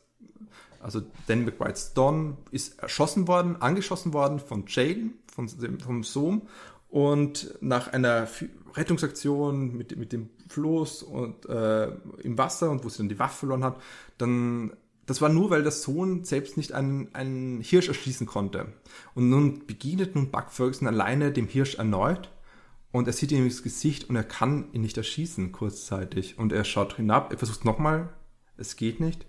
S1: also Dan McBride's Don ist erschossen worden, angeschossen worden von Jaden, von dem, vom Sohn. Und nach einer Rettungsaktion mit, mit dem Floß und äh, im Wasser und wo sie dann die Waffe verloren hat, dann das war nur, weil der Sohn selbst nicht einen, einen Hirsch erschießen konnte. Und nun begegnet nun Buck Ferguson alleine dem Hirsch erneut und er sieht ihm ins Gesicht und er kann ihn nicht erschießen kurzzeitig. Und er schaut hinab, er versucht nochmal, es geht nicht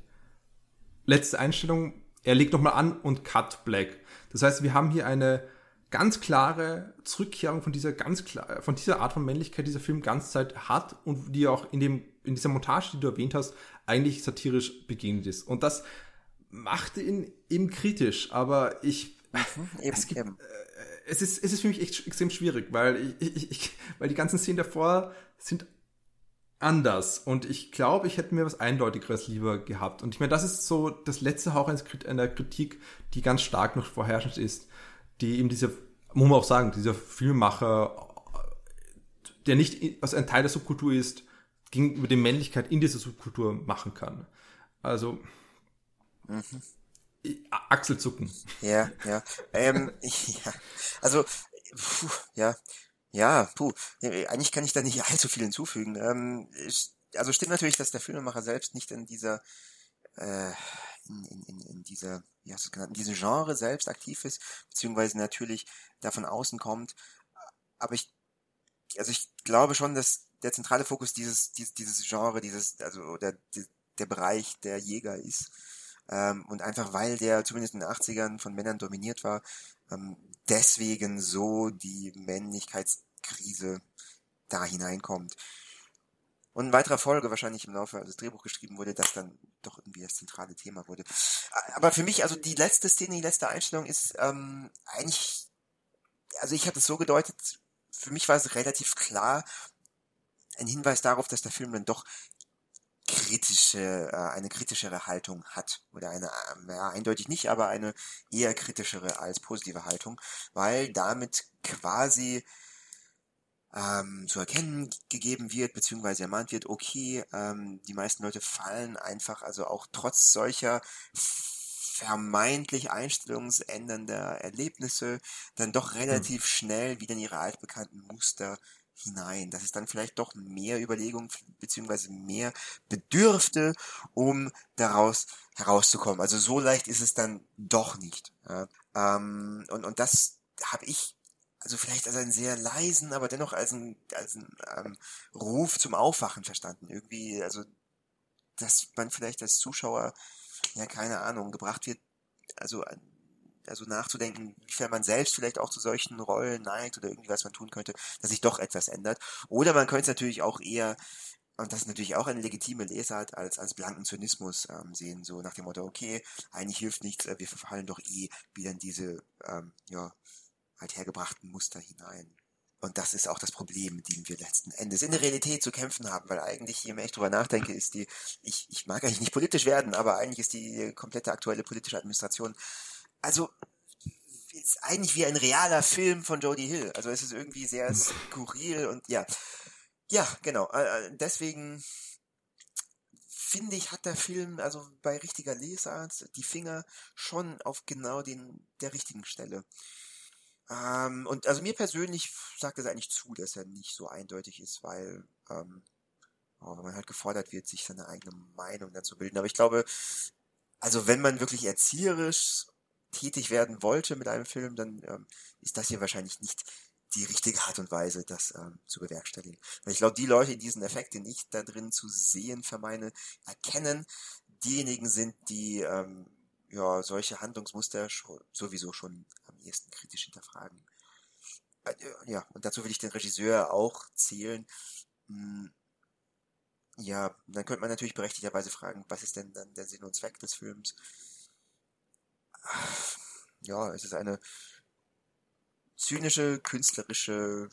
S1: letzte Einstellung, er legt nochmal an und Cut Black. Das heißt, wir haben hier eine ganz klare Zurückkehrung von dieser ganz klar, von dieser Art von Männlichkeit, die dieser Film ganz Zeit hat und die auch in dem, in dieser Montage, die du erwähnt hast, eigentlich satirisch begegnet ist. Und das machte ihn eben kritisch, aber ich, mhm, eben, es, gibt, äh, es, ist, es ist für mich echt extrem schwierig, weil ich, ich, ich, weil die ganzen Szenen davor sind anders. Und ich glaube, ich hätte mir was Eindeutigeres lieber gehabt. Und ich meine, das ist so das letzte Hauch einer Kritik, die ganz stark noch vorherrschend ist, die eben dieser, muss man auch sagen, dieser Filmmacher, der nicht also ein Teil der Subkultur ist, gegenüber der Männlichkeit in dieser Subkultur machen kann. Also, mhm. Achselzucken.
S2: Ja, ja. Ähm, ja. Also, puh, ja, ja, puh, eigentlich kann ich da nicht allzu viel hinzufügen. Ähm, also stimmt natürlich, dass der Filmemacher selbst nicht in dieser äh, in, in, in dieser, wie hast du es genannt, in diesem Genre selbst aktiv ist, beziehungsweise natürlich da von außen kommt. Aber ich, also ich glaube schon, dass der zentrale Fokus dieses, dieses, dieses Genre, dieses, also der, der Bereich der Jäger ist. Ähm, und einfach weil der zumindest in den 80ern von Männern dominiert war, ähm, deswegen so die Männlichkeitskrise da hineinkommt. Und in weiterer Folge wahrscheinlich im Laufe des Drehbuchs geschrieben wurde, das dann doch irgendwie das zentrale Thema wurde. Aber für mich, also die letzte Szene, die letzte Einstellung ist ähm, eigentlich, also ich habe es so gedeutet, für mich war es relativ klar, ein Hinweis darauf, dass der Film dann doch kritische, äh, eine kritischere Haltung hat. Oder eine, äh, ja, eindeutig nicht, aber eine eher kritischere als positive Haltung, weil damit quasi ähm, zu erkennen gegeben wird, beziehungsweise ermahnt wird, okay, ähm, die meisten Leute fallen einfach, also auch trotz solcher vermeintlich einstellungsändernder Erlebnisse, dann doch hm. relativ schnell wieder in ihre altbekannten Muster hinein, dass es dann vielleicht doch mehr Überlegungen beziehungsweise mehr bedürfte, um daraus herauszukommen. Also so leicht ist es dann doch nicht. Ja. Ähm, und, und das habe ich also vielleicht als einen sehr leisen, aber dennoch als ein, als ein ähm, Ruf zum Aufwachen verstanden. Irgendwie, also dass man vielleicht als Zuschauer, ja keine Ahnung, gebracht wird, also also nachzudenken, wiefern man selbst vielleicht auch zu solchen Rollen neigt oder irgendwie was man tun könnte, dass sich doch etwas ändert. Oder man könnte es natürlich auch eher, und das ist natürlich auch eine legitime Lesart, als, als blanken Zynismus ähm, sehen, so nach dem Motto, okay, eigentlich hilft nichts, äh, wir verfallen doch eh wieder in diese, ähm, ja, althergebrachten Muster hinein. Und das ist auch das Problem, mit dem wir letzten Endes in der Realität zu kämpfen haben, weil eigentlich, je mehr ich drüber nachdenke, ist die, ich, ich mag eigentlich nicht politisch werden, aber eigentlich ist die komplette aktuelle politische Administration also ist eigentlich wie ein realer Film von Jodie Hill. Also es ist irgendwie sehr skurril und ja. Ja, genau. Äh, äh, deswegen finde ich, hat der Film also bei richtiger Lesart die Finger schon auf genau den der richtigen Stelle. Ähm, und also mir persönlich sagt es eigentlich zu, dass er nicht so eindeutig ist, weil ähm, oh, man halt gefordert wird, sich seine eigene Meinung dazu bilden. Aber ich glaube, also wenn man wirklich erzieherisch tätig werden wollte mit einem Film, dann ähm, ist das hier wahrscheinlich nicht die richtige Art und Weise, das ähm, zu bewerkstelligen. Weil ich glaube, die Leute, die diesen Effekt, den ich da drin zu sehen vermeine, erkennen, diejenigen sind, die ähm, ja solche Handlungsmuster schon, sowieso schon am ehesten kritisch hinterfragen. Äh, ja, und dazu will ich den Regisseur auch zählen. Hm, ja, dann könnte man natürlich berechtigterweise fragen, was ist denn dann der Sinn und Zweck des Films? Ja, es ist eine zynische, künstlerische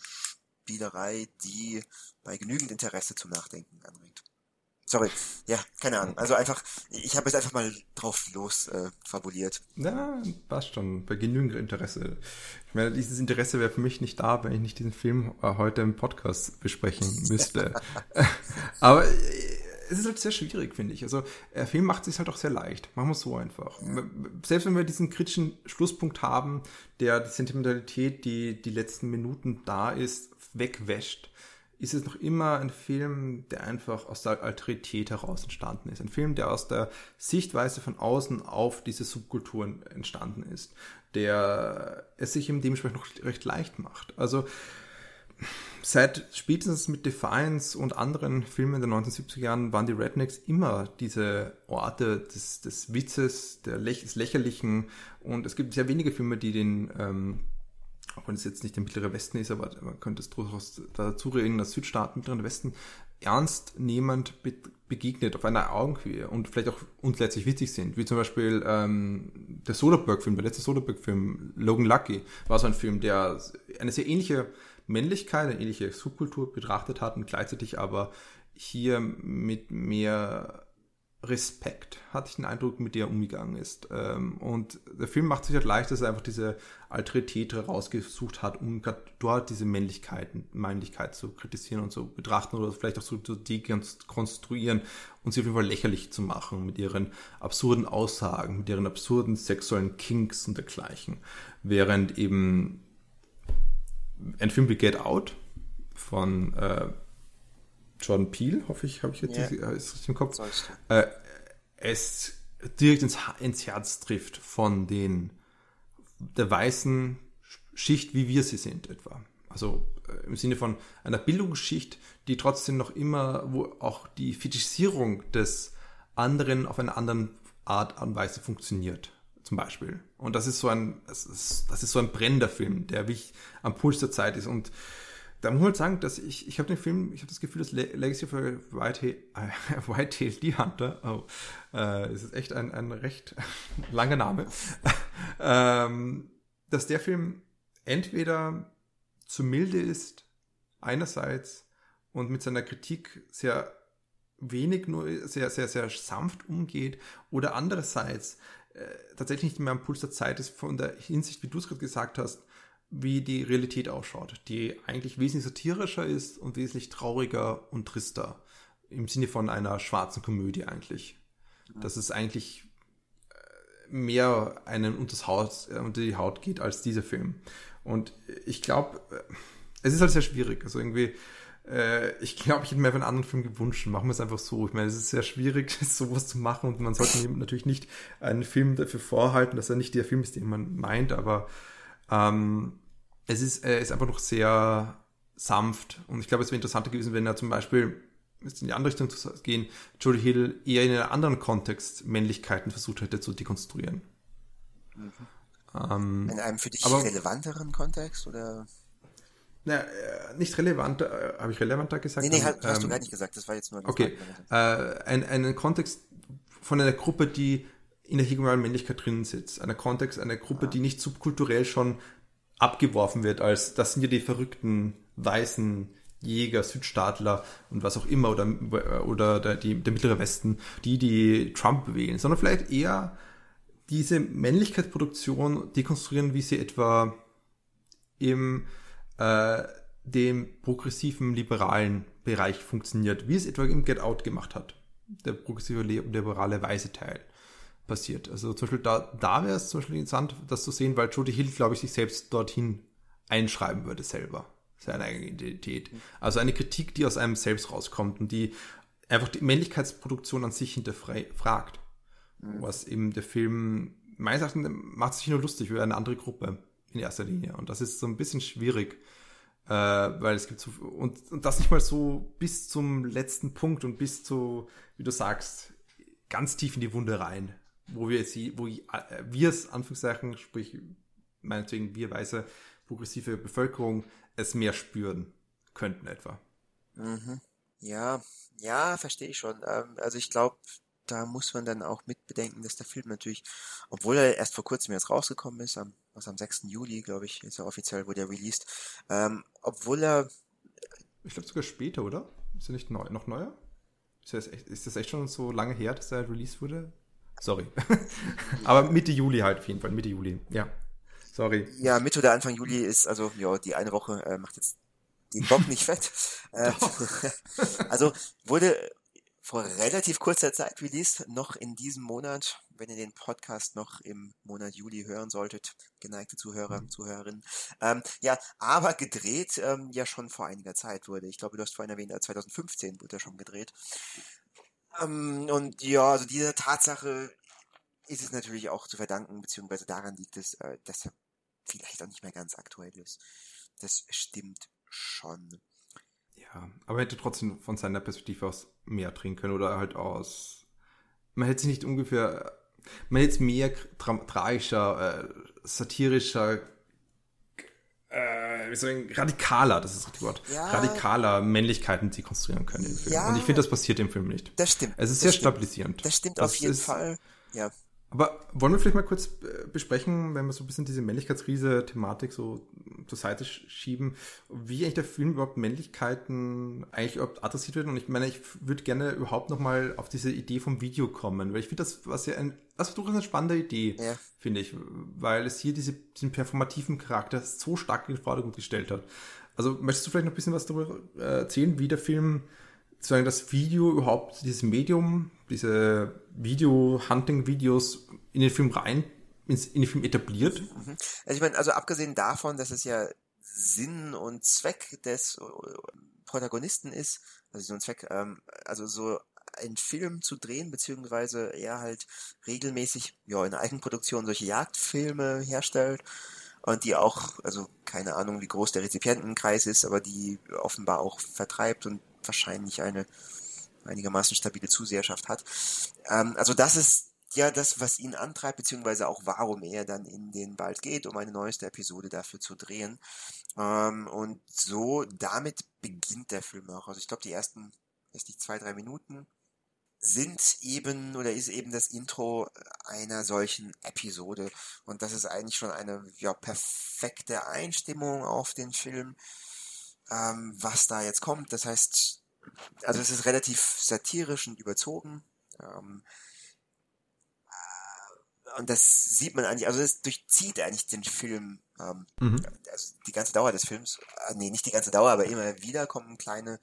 S2: Spielerei, die bei genügend Interesse zum Nachdenken anregt. Sorry, ja, keine Ahnung. Also einfach, ich habe es einfach mal drauf los äh, fabuliert.
S1: Ja, passt schon. Bei genügend Interesse. Ich meine, dieses Interesse wäre für mich nicht da, wenn ich nicht diesen Film äh, heute im Podcast besprechen müsste. Aber äh, es ist halt sehr schwierig, finde ich. Also, der Film macht es sich halt auch sehr leicht. Machen wir es so einfach. Selbst wenn wir diesen kritischen Schlusspunkt haben, der die Sentimentalität, die die letzten Minuten da ist, wegwäscht, ist es noch immer ein Film, der einfach aus der Alterität heraus entstanden ist. Ein Film, der aus der Sichtweise von außen auf diese Subkulturen entstanden ist. Der es sich eben dementsprechend noch recht leicht macht. Also, seit spätestens mit Defiance und anderen Filmen der 1970er Jahren waren die Rednecks immer diese Orte des, des Witzes, der Lech des Lächerlichen. Und es gibt sehr wenige Filme, die den, ähm, auch wenn es jetzt nicht der Mittlere Westen ist, aber man könnte es durchaus dazu reden, dass Südstaaten, Mittleren Westen, ernst nehmend be begegnet auf einer Augenhöhe und vielleicht auch uns letztlich witzig sind, wie zum Beispiel ähm, der Soderbergh-Film, der letzte Soderbergh-Film Logan Lucky, war so ein Film, der eine sehr ähnliche Männlichkeit, eine ähnliche Subkultur betrachtet hat und gleichzeitig aber hier mit mehr Respekt, hatte ich den Eindruck, mit der umgegangen ist. Ähm, und der Film macht sich halt leicht, dass er einfach diese Alterität rausgesucht hat, um dort diese Männlichkeit, Männlichkeit zu kritisieren und zu betrachten oder vielleicht auch so zu dekonstruieren und sie auf jeden Fall lächerlich zu machen mit ihren absurden Aussagen, mit ihren absurden sexuellen Kinks und dergleichen. Während eben ein Film wie Get Out von äh, Jordan Peele, hoffe ich, habe ich jetzt yeah. ist richtig im Kopf, äh, es direkt ins, ins Herz trifft von den der weißen Schicht, wie wir sie sind etwa. Also äh, im Sinne von einer Bildungsschicht, die trotzdem noch immer, wo auch die Fetischisierung des anderen auf eine andere Art und Weise funktioniert, zum Beispiel. Und das ist so ein, das ist, das ist so ein brennender Film, der wirklich am Puls der Zeit ist. Und da muss man halt sagen, dass ich, ich habe den Film, ich habe das Gefühl, dass Legacy of Whitetail, äh, Deer Hunter, oh, äh, ist echt ein, ein recht langer Name, ähm, dass der Film entweder zu milde ist, einerseits, und mit seiner Kritik sehr wenig nur sehr, sehr, sehr sanft umgeht oder andererseits tatsächlich nicht mehr am Puls der Zeit ist von der Hinsicht, wie du es gerade gesagt hast, wie die Realität ausschaut, die eigentlich wesentlich satirischer ist und wesentlich trauriger und trister. Im Sinne von einer schwarzen Komödie eigentlich. Dass es eigentlich äh, mehr einen unters Haus, äh, unter die Haut geht als dieser Film. Und ich glaube, äh, es ist halt sehr schwierig. Also irgendwie, äh, ich glaube, ich hätte mir einfach einen anderen Film gewünscht. Machen wir es einfach so. Ich meine, es ist sehr schwierig, sowas zu machen und man sollte natürlich nicht einen Film dafür vorhalten, dass er nicht der Film ist, den man meint, aber ähm, es ist, er ist einfach noch sehr sanft und ich glaube, es wäre interessanter gewesen, wenn er zum Beispiel jetzt in die andere Richtung zu gehen, Jodie Hill eher in einem anderen Kontext Männlichkeiten versucht hätte zu dekonstruieren.
S2: Mhm. Ähm, in einem für dich aber, relevanteren Kontext oder?
S1: Na, äh, nicht relevant, äh, habe ich relevanter gesagt?
S2: Nee, nee, hast, ähm, du gar nicht gesagt, das war jetzt nur
S1: ein Okay, äh, ein, einen Kontext von einer Gruppe, die in der hegemonialen Männlichkeit drinnen sitzt. Einer Kontext, einer Gruppe, ah. die nicht subkulturell schon abgeworfen wird, als das sind ja die verrückten weißen Jäger, Südstaatler und was auch immer oder, oder der, die, der mittlere Westen, die die Trump wählen, sondern vielleicht eher diese Männlichkeitsproduktion dekonstruieren, wie sie etwa im äh, dem progressiven liberalen Bereich funktioniert, wie es etwa im Get Out gemacht hat, der progressive liberale weiße Teil passiert. Also zum Beispiel da, da wäre es zum Beispiel interessant, das zu sehen, weil Jodie Hill, glaube ich, sich selbst dorthin einschreiben würde selber, seine eigene Identität. Also eine Kritik, die aus einem selbst rauskommt und die einfach die Männlichkeitsproduktion an sich hinterfragt. Mhm. Was eben der Film, meines Erachtens, macht sich nur lustig über eine andere Gruppe in erster Linie. Und das ist so ein bisschen schwierig, äh, weil es gibt so, und, und das nicht mal so bis zum letzten Punkt und bis zu, wie du sagst, ganz tief in die Wunde rein wo wir sie, wo äh, wir es, Anführungszeichen, sprich, meinetwegen wir weiße progressive Bevölkerung, es mehr spüren könnten etwa.
S2: Mhm. Ja, ja, verstehe ich schon. Ähm, also ich glaube, da muss man dann auch mitbedenken, dass der Film natürlich, obwohl er erst vor kurzem jetzt rausgekommen ist, am, was am 6. Juli, glaube ich, ist er offiziell, wurde er released, ähm, obwohl er...
S1: Ich glaube sogar später, oder? Ist er nicht neu, noch neuer? Ist das, echt, ist das echt schon so lange her, dass er released wurde? Sorry. Aber Mitte Juli halt auf jeden Fall, Mitte Juli. Ja. Sorry.
S2: Ja, Mitte oder Anfang Juli ist, also, ja, die eine Woche äh, macht jetzt den Bock nicht fett. Äh, also wurde vor relativ kurzer Zeit released, noch in diesem Monat, wenn ihr den Podcast noch im Monat Juli hören solltet, geneigte Zuhörer. Zuhörerinnen. Ähm, ja, aber gedreht ähm, ja schon vor einiger Zeit wurde. Ich glaube, du hast vorhin erwähnt, 2015 wurde er schon gedreht. Ähm, und ja, also dieser Tatsache ist es natürlich auch zu verdanken, beziehungsweise daran liegt es, äh, dass er vielleicht auch nicht mehr ganz aktuell ist. Das stimmt schon.
S1: Ja, aber er hätte trotzdem von seiner Perspektive aus mehr drehen können oder halt aus. Man hätte sich nicht ungefähr. Man hätte es mehr tra tragischer, äh, satirischer äh, wie soll ich, radikaler, das ist das richtige Wort, ja. radikaler Männlichkeiten dekonstruieren können im Film. Ja, und ich finde, das passiert im Film nicht.
S2: Das stimmt.
S1: Es ist sehr stimmt. stabilisierend.
S2: Das stimmt das auf jeden ist, Fall. Ja.
S1: Aber wollen wir vielleicht mal kurz äh, besprechen, wenn wir so ein bisschen diese Männlichkeitskrise-Thematik so zur Seite schieben, wie eigentlich der Film überhaupt Männlichkeiten eigentlich überhaupt adressiert wird? Und ich meine, ich würde gerne überhaupt nochmal auf diese Idee vom Video kommen, weil ich finde, das was ja ein, das ist durchaus eine spannende Idee, ja. finde ich, weil es hier diese, diesen performativen Charakter so stark in den Vordergrund gestellt hat. Also möchtest du vielleicht noch ein bisschen was darüber äh, erzählen, wie der Film sozusagen das Video überhaupt, dieses Medium, diese Video-Hunting-Videos in den Film rein, in den Film etabliert?
S2: Mhm. Also ich meine, also abgesehen davon, dass es ja Sinn und Zweck des äh, Protagonisten ist, also so ein Zweck, ähm, also so einen Film zu drehen, beziehungsweise er halt regelmäßig ja in Eigenproduktion solche Jagdfilme herstellt und die auch, also keine Ahnung, wie groß der Rezipientenkreis ist, aber die offenbar auch vertreibt und wahrscheinlich eine einigermaßen stabile Zuseherschaft hat. Ähm, also das ist ja das, was ihn antreibt, beziehungsweise auch warum er dann in den Wald geht, um eine neueste Episode dafür zu drehen. Ähm, und so, damit beginnt der Film auch. Also ich glaube, die ersten, weiß nicht, zwei, drei Minuten sind eben oder ist eben das Intro einer solchen Episode. Und das ist eigentlich schon eine ja, perfekte Einstimmung auf den Film, ähm, was da jetzt kommt. Das heißt, also es ist relativ satirisch und überzogen. Ähm, äh, und das sieht man eigentlich, also es durchzieht eigentlich den Film, ähm, mhm. also die ganze Dauer des Films, äh, nee, nicht die ganze Dauer, aber immer wieder kommen kleine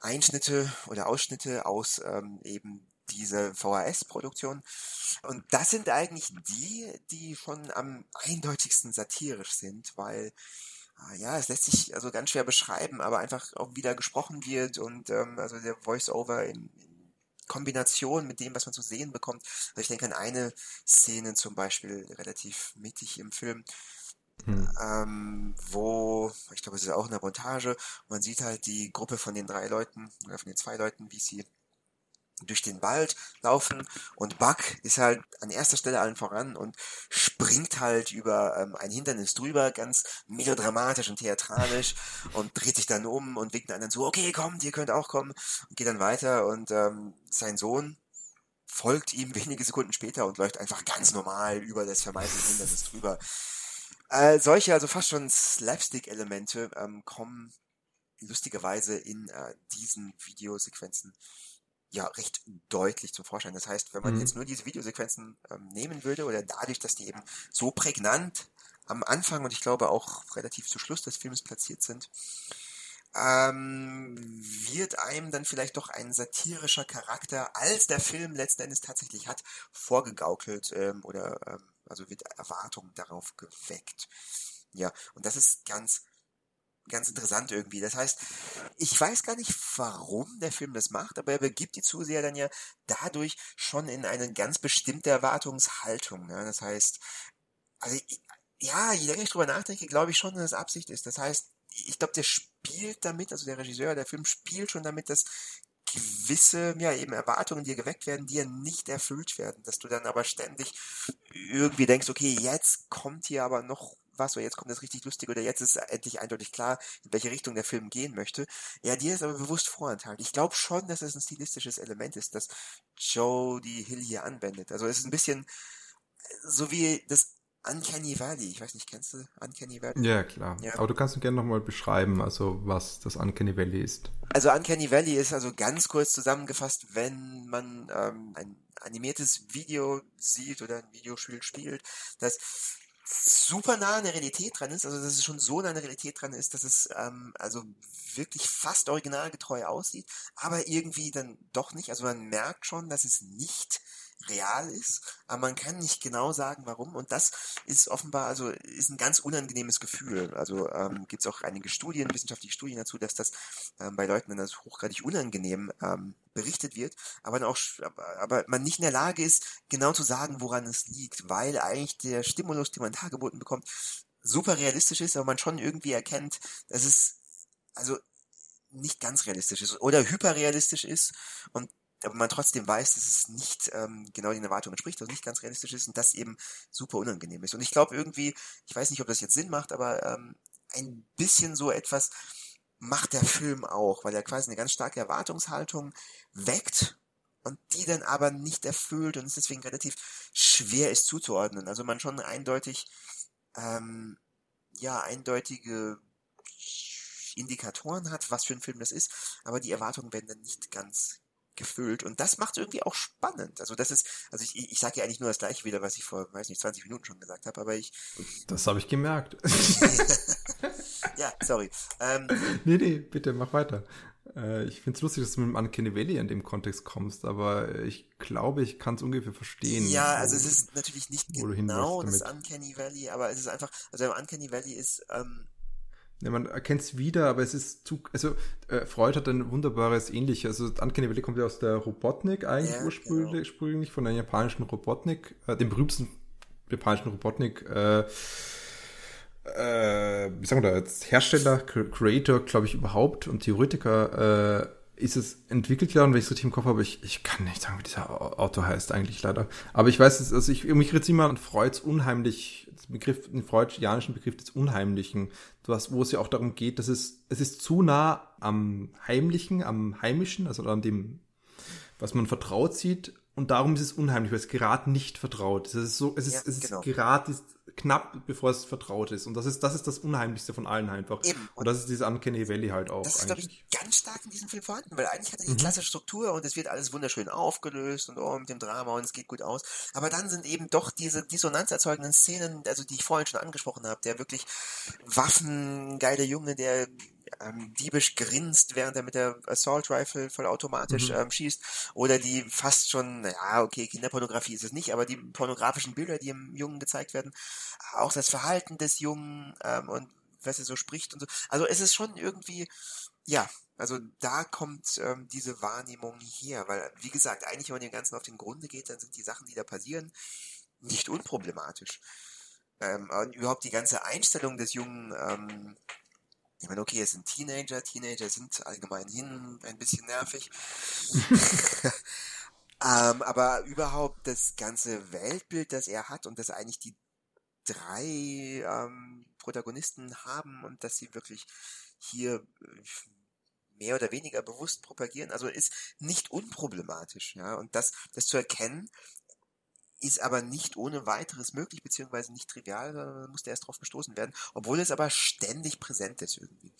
S2: Einschnitte oder Ausschnitte aus ähm, eben diese VHS-Produktion. Und das sind eigentlich die, die schon am eindeutigsten satirisch sind, weil ja, es lässt sich also ganz schwer beschreiben, aber einfach auch wieder gesprochen wird und ähm, also der Voice-Over in, in Kombination mit dem, was man zu sehen bekommt. Also ich denke an eine Szene zum Beispiel relativ mittig im Film, hm. Ähm, wo, ich glaube, es ist auch eine Montage, man sieht halt die Gruppe von den drei Leuten, oder von den zwei Leuten, wie sie durch den Wald laufen und Buck ist halt an erster Stelle allen voran und springt halt über ähm, ein Hindernis drüber, ganz melodramatisch und theatralisch und dreht sich dann um und winkt anderen zu, okay, kommt, ihr könnt auch kommen und geht dann weiter und ähm, sein Sohn folgt ihm wenige Sekunden später und läuft einfach ganz normal über das vermeintliche Hindernis drüber. Äh, solche, also fast schon Slapstick-Elemente ähm, kommen lustigerweise in äh, diesen Videosequenzen ja recht deutlich zum Vorschein. Das heißt, wenn man mhm. jetzt nur diese Videosequenzen ähm, nehmen würde oder dadurch, dass die eben so prägnant am Anfang und ich glaube auch relativ zu Schluss des Films platziert sind, ähm, wird einem dann vielleicht doch ein satirischer Charakter, als der Film letzten Endes tatsächlich hat, vorgegaukelt ähm, oder ähm, also wird Erwartung darauf geweckt. Ja, und das ist ganz, ganz interessant irgendwie. Das heißt, ich weiß gar nicht, warum der Film das macht, aber er begibt die Zuseher dann ja dadurch schon in eine ganz bestimmte Erwartungshaltung. Ne? Das heißt, also ja, je länger ich drüber nachdenke, glaube ich schon, dass es Absicht ist. Das heißt, ich glaube, der spielt damit, also der Regisseur, der Film spielt schon damit, dass gewisse, ja, eben Erwartungen dir geweckt werden, die ja nicht erfüllt werden, dass du dann aber ständig irgendwie denkst, okay, jetzt kommt hier aber noch was, oder jetzt kommt das richtig lustig, oder jetzt ist endlich eindeutig klar, in welche Richtung der Film gehen möchte. Ja, dir ist aber bewusst vorenthalten. Ich glaube schon, dass es ein stilistisches Element ist, das Joe die Hill hier anwendet. Also es ist ein bisschen so wie das Uncanny Valley. Ich weiß nicht, kennst du Uncanny Valley?
S1: Ja, klar. Ja. Aber du kannst gerne nochmal beschreiben, also was das Uncanny Valley ist.
S2: Also Uncanny Valley ist also ganz kurz zusammengefasst, wenn man ähm, ein animiertes Video sieht oder ein Videospiel spielt, das super nah an der Realität dran ist, also dass es schon so nah an der Realität dran ist, dass es ähm, also wirklich fast originalgetreu aussieht, aber irgendwie dann doch nicht. Also man merkt schon, dass es nicht real ist, aber man kann nicht genau sagen, warum. Und das ist offenbar, also ist ein ganz unangenehmes Gefühl. Also ähm, gibt es auch einige Studien, wissenschaftliche Studien dazu, dass das ähm, bei Leuten dann als hochgradig unangenehm ähm, berichtet wird, aber dann auch, aber man nicht in der Lage ist, genau zu sagen, woran es liegt, weil eigentlich der Stimulus, den man dargeboten bekommt, super realistisch ist, aber man schon irgendwie erkennt, dass es also nicht ganz realistisch ist oder hyperrealistisch ist und aber man trotzdem weiß, dass es nicht ähm, genau den Erwartungen entspricht, es nicht ganz realistisch ist und das eben super unangenehm ist. Und ich glaube irgendwie, ich weiß nicht, ob das jetzt Sinn macht, aber ähm, ein bisschen so etwas macht der Film auch, weil er quasi eine ganz starke Erwartungshaltung weckt und die dann aber nicht erfüllt und es deswegen relativ schwer ist zuzuordnen. Also man schon eindeutig, ähm, ja, eindeutige Indikatoren hat, was für ein Film das ist, aber die Erwartungen werden dann nicht ganz gefüllt und das macht irgendwie auch spannend. Also das ist, also ich, ich sage ja eigentlich nur das gleiche wieder, was ich vor, weiß nicht, 20 Minuten schon gesagt habe, aber ich...
S1: Das habe ich gemerkt.
S2: ja, sorry. Ähm,
S1: nee, nee, bitte, mach weiter. Äh, ich finde es lustig, dass du mit dem Uncanny Valley in dem Kontext kommst, aber ich glaube, ich kann es ungefähr verstehen.
S2: Ja, also es ist natürlich nicht genau das Uncanny Valley, aber es ist einfach, also Uncanny Valley ist... Ähm,
S1: ja, man erkennt es wieder, aber es ist zu. Also, äh, Freud hat ein wunderbares Ähnliches. Also, Uncanny Valley kommt ja aus der Robotnik eigentlich ja, ursprünglich, genau. von der japanischen Robotnik, äh, dem berühmtesten japanischen Robotnik, äh, äh, wie sagen wir da jetzt, Hersteller, Creator, glaube ich, überhaupt und Theoretiker äh, ist es entwickelt worden, wenn ich es richtig im Kopf habe. Ich, ich kann nicht sagen, wie dieser Autor heißt eigentlich leider. Aber ich weiß, es, also ich, mich jetzt immer an Freuds unheimlich, Begriff, den freudianischen Begriff des Unheimlichen, was, wo es ja auch darum geht, dass es, es ist zu nah am Heimlichen, am Heimischen, also an dem, was man vertraut sieht. Und darum ist es unheimlich, weil es gerade nicht vertraut ist. Es ist so, es ist, ja, es ist genau. gerade knapp bevor es vertraut ist. Und das ist, das ist das Unheimlichste von allen einfach. Eben. Und, und das ist diese Uncanny Valley halt auch.
S2: Das ist, glaube ich, ganz stark in diesem Film vorhanden, weil eigentlich hat er die mhm. klasse Struktur und es wird alles wunderschön aufgelöst und oh, mit dem Drama und es geht gut aus. Aber dann sind eben doch diese dissonanzerzeugenden Szenen, also die ich vorhin schon angesprochen habe, der wirklich waffengeile Junge, der ähm, diebisch grinst, während er mit der Assault Rifle vollautomatisch mhm. ähm, schießt. Oder die fast schon, ja, okay, Kinderpornografie ist es nicht, aber die pornografischen Bilder, die im Jungen gezeigt werden, auch das Verhalten des Jungen ähm, und was er so spricht und so. Also es ist schon irgendwie, ja, also da kommt ähm, diese Wahrnehmung her, weil, wie gesagt, eigentlich, wenn man dem Ganzen auf den Grunde geht, dann sind die Sachen, die da passieren, nicht unproblematisch. Ähm, und überhaupt die ganze Einstellung des Jungen ähm, ich meine, okay, es sind Teenager, Teenager sind allgemein hin ein bisschen nervig. ähm, aber überhaupt das ganze Weltbild, das er hat und das eigentlich die drei ähm, Protagonisten haben und dass sie wirklich hier äh, mehr oder weniger bewusst propagieren, also ist nicht unproblematisch, ja, und das, das zu erkennen, ist aber nicht ohne weiteres möglich, beziehungsweise nicht trivial, sondern musste erst drauf gestoßen werden, obwohl es aber ständig präsent ist irgendwie.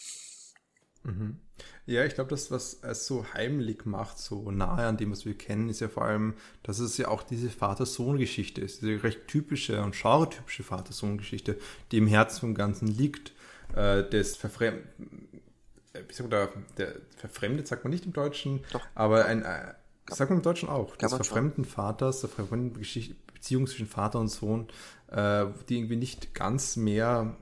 S1: Mhm. Ja, ich glaube, das, was es so heimlich macht, so nahe an dem, was wir kennen, ist ja vor allem, dass es ja auch diese Vater-Sohn-Geschichte ist, diese recht typische und genre-typische Vater-Sohn-Geschichte, die im Herzen vom Ganzen liegt, äh, des Verfremd äh, da, der Verfremdet sagt man nicht im Deutschen, Doch. aber ein, äh, das sagt man im Deutschen auch. Des verfremden schon. Vaters, der verfremden Beziehung zwischen Vater und Sohn, äh, die irgendwie nicht ganz mehr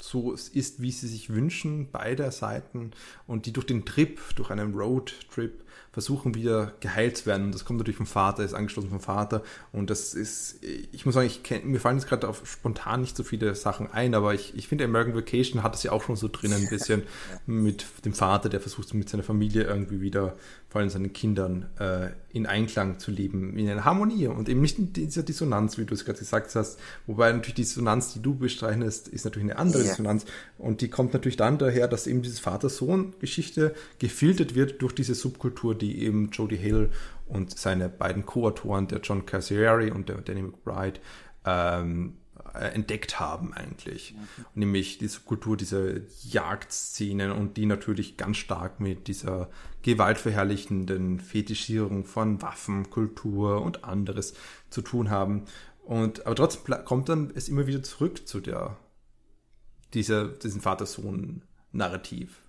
S1: so ist, wie sie sich wünschen, beide Seiten, und die durch den Trip, durch einen Roadtrip, versuchen wieder geheilt zu werden. Und das kommt natürlich vom Vater, ist angeschlossen vom Vater. Und das ist, ich muss sagen, ich kenn, mir fallen jetzt gerade auf spontan nicht so viele Sachen ein, aber ich, ich finde, American Vacation hat es ja auch schon so drin, ein bisschen mit dem Vater, der versucht mit seiner Familie irgendwie wieder vor allem seinen Kindern äh, in Einklang zu leben, in einer Harmonie und eben nicht in dieser Dissonanz, wie du es gerade gesagt hast. Wobei natürlich die Dissonanz, die du bezeichnest, ist natürlich eine andere yeah. Dissonanz und die kommt natürlich dann daher, dass eben diese Vater-Sohn-Geschichte gefiltert wird durch diese Subkultur, die eben Jodie Hill und seine beiden Co-Autoren, der John Cassieri und der Danny McBride, ähm, äh, entdeckt haben eigentlich. Mhm. Nämlich diese Kultur dieser Jagdszenen und die natürlich ganz stark mit dieser gewaltverherrlichenden Fetischierung von Waffenkultur und anderes zu tun haben. Und aber trotzdem kommt dann es immer wieder zurück zu der dieser, diesem Vater-Sohn-Narrativ.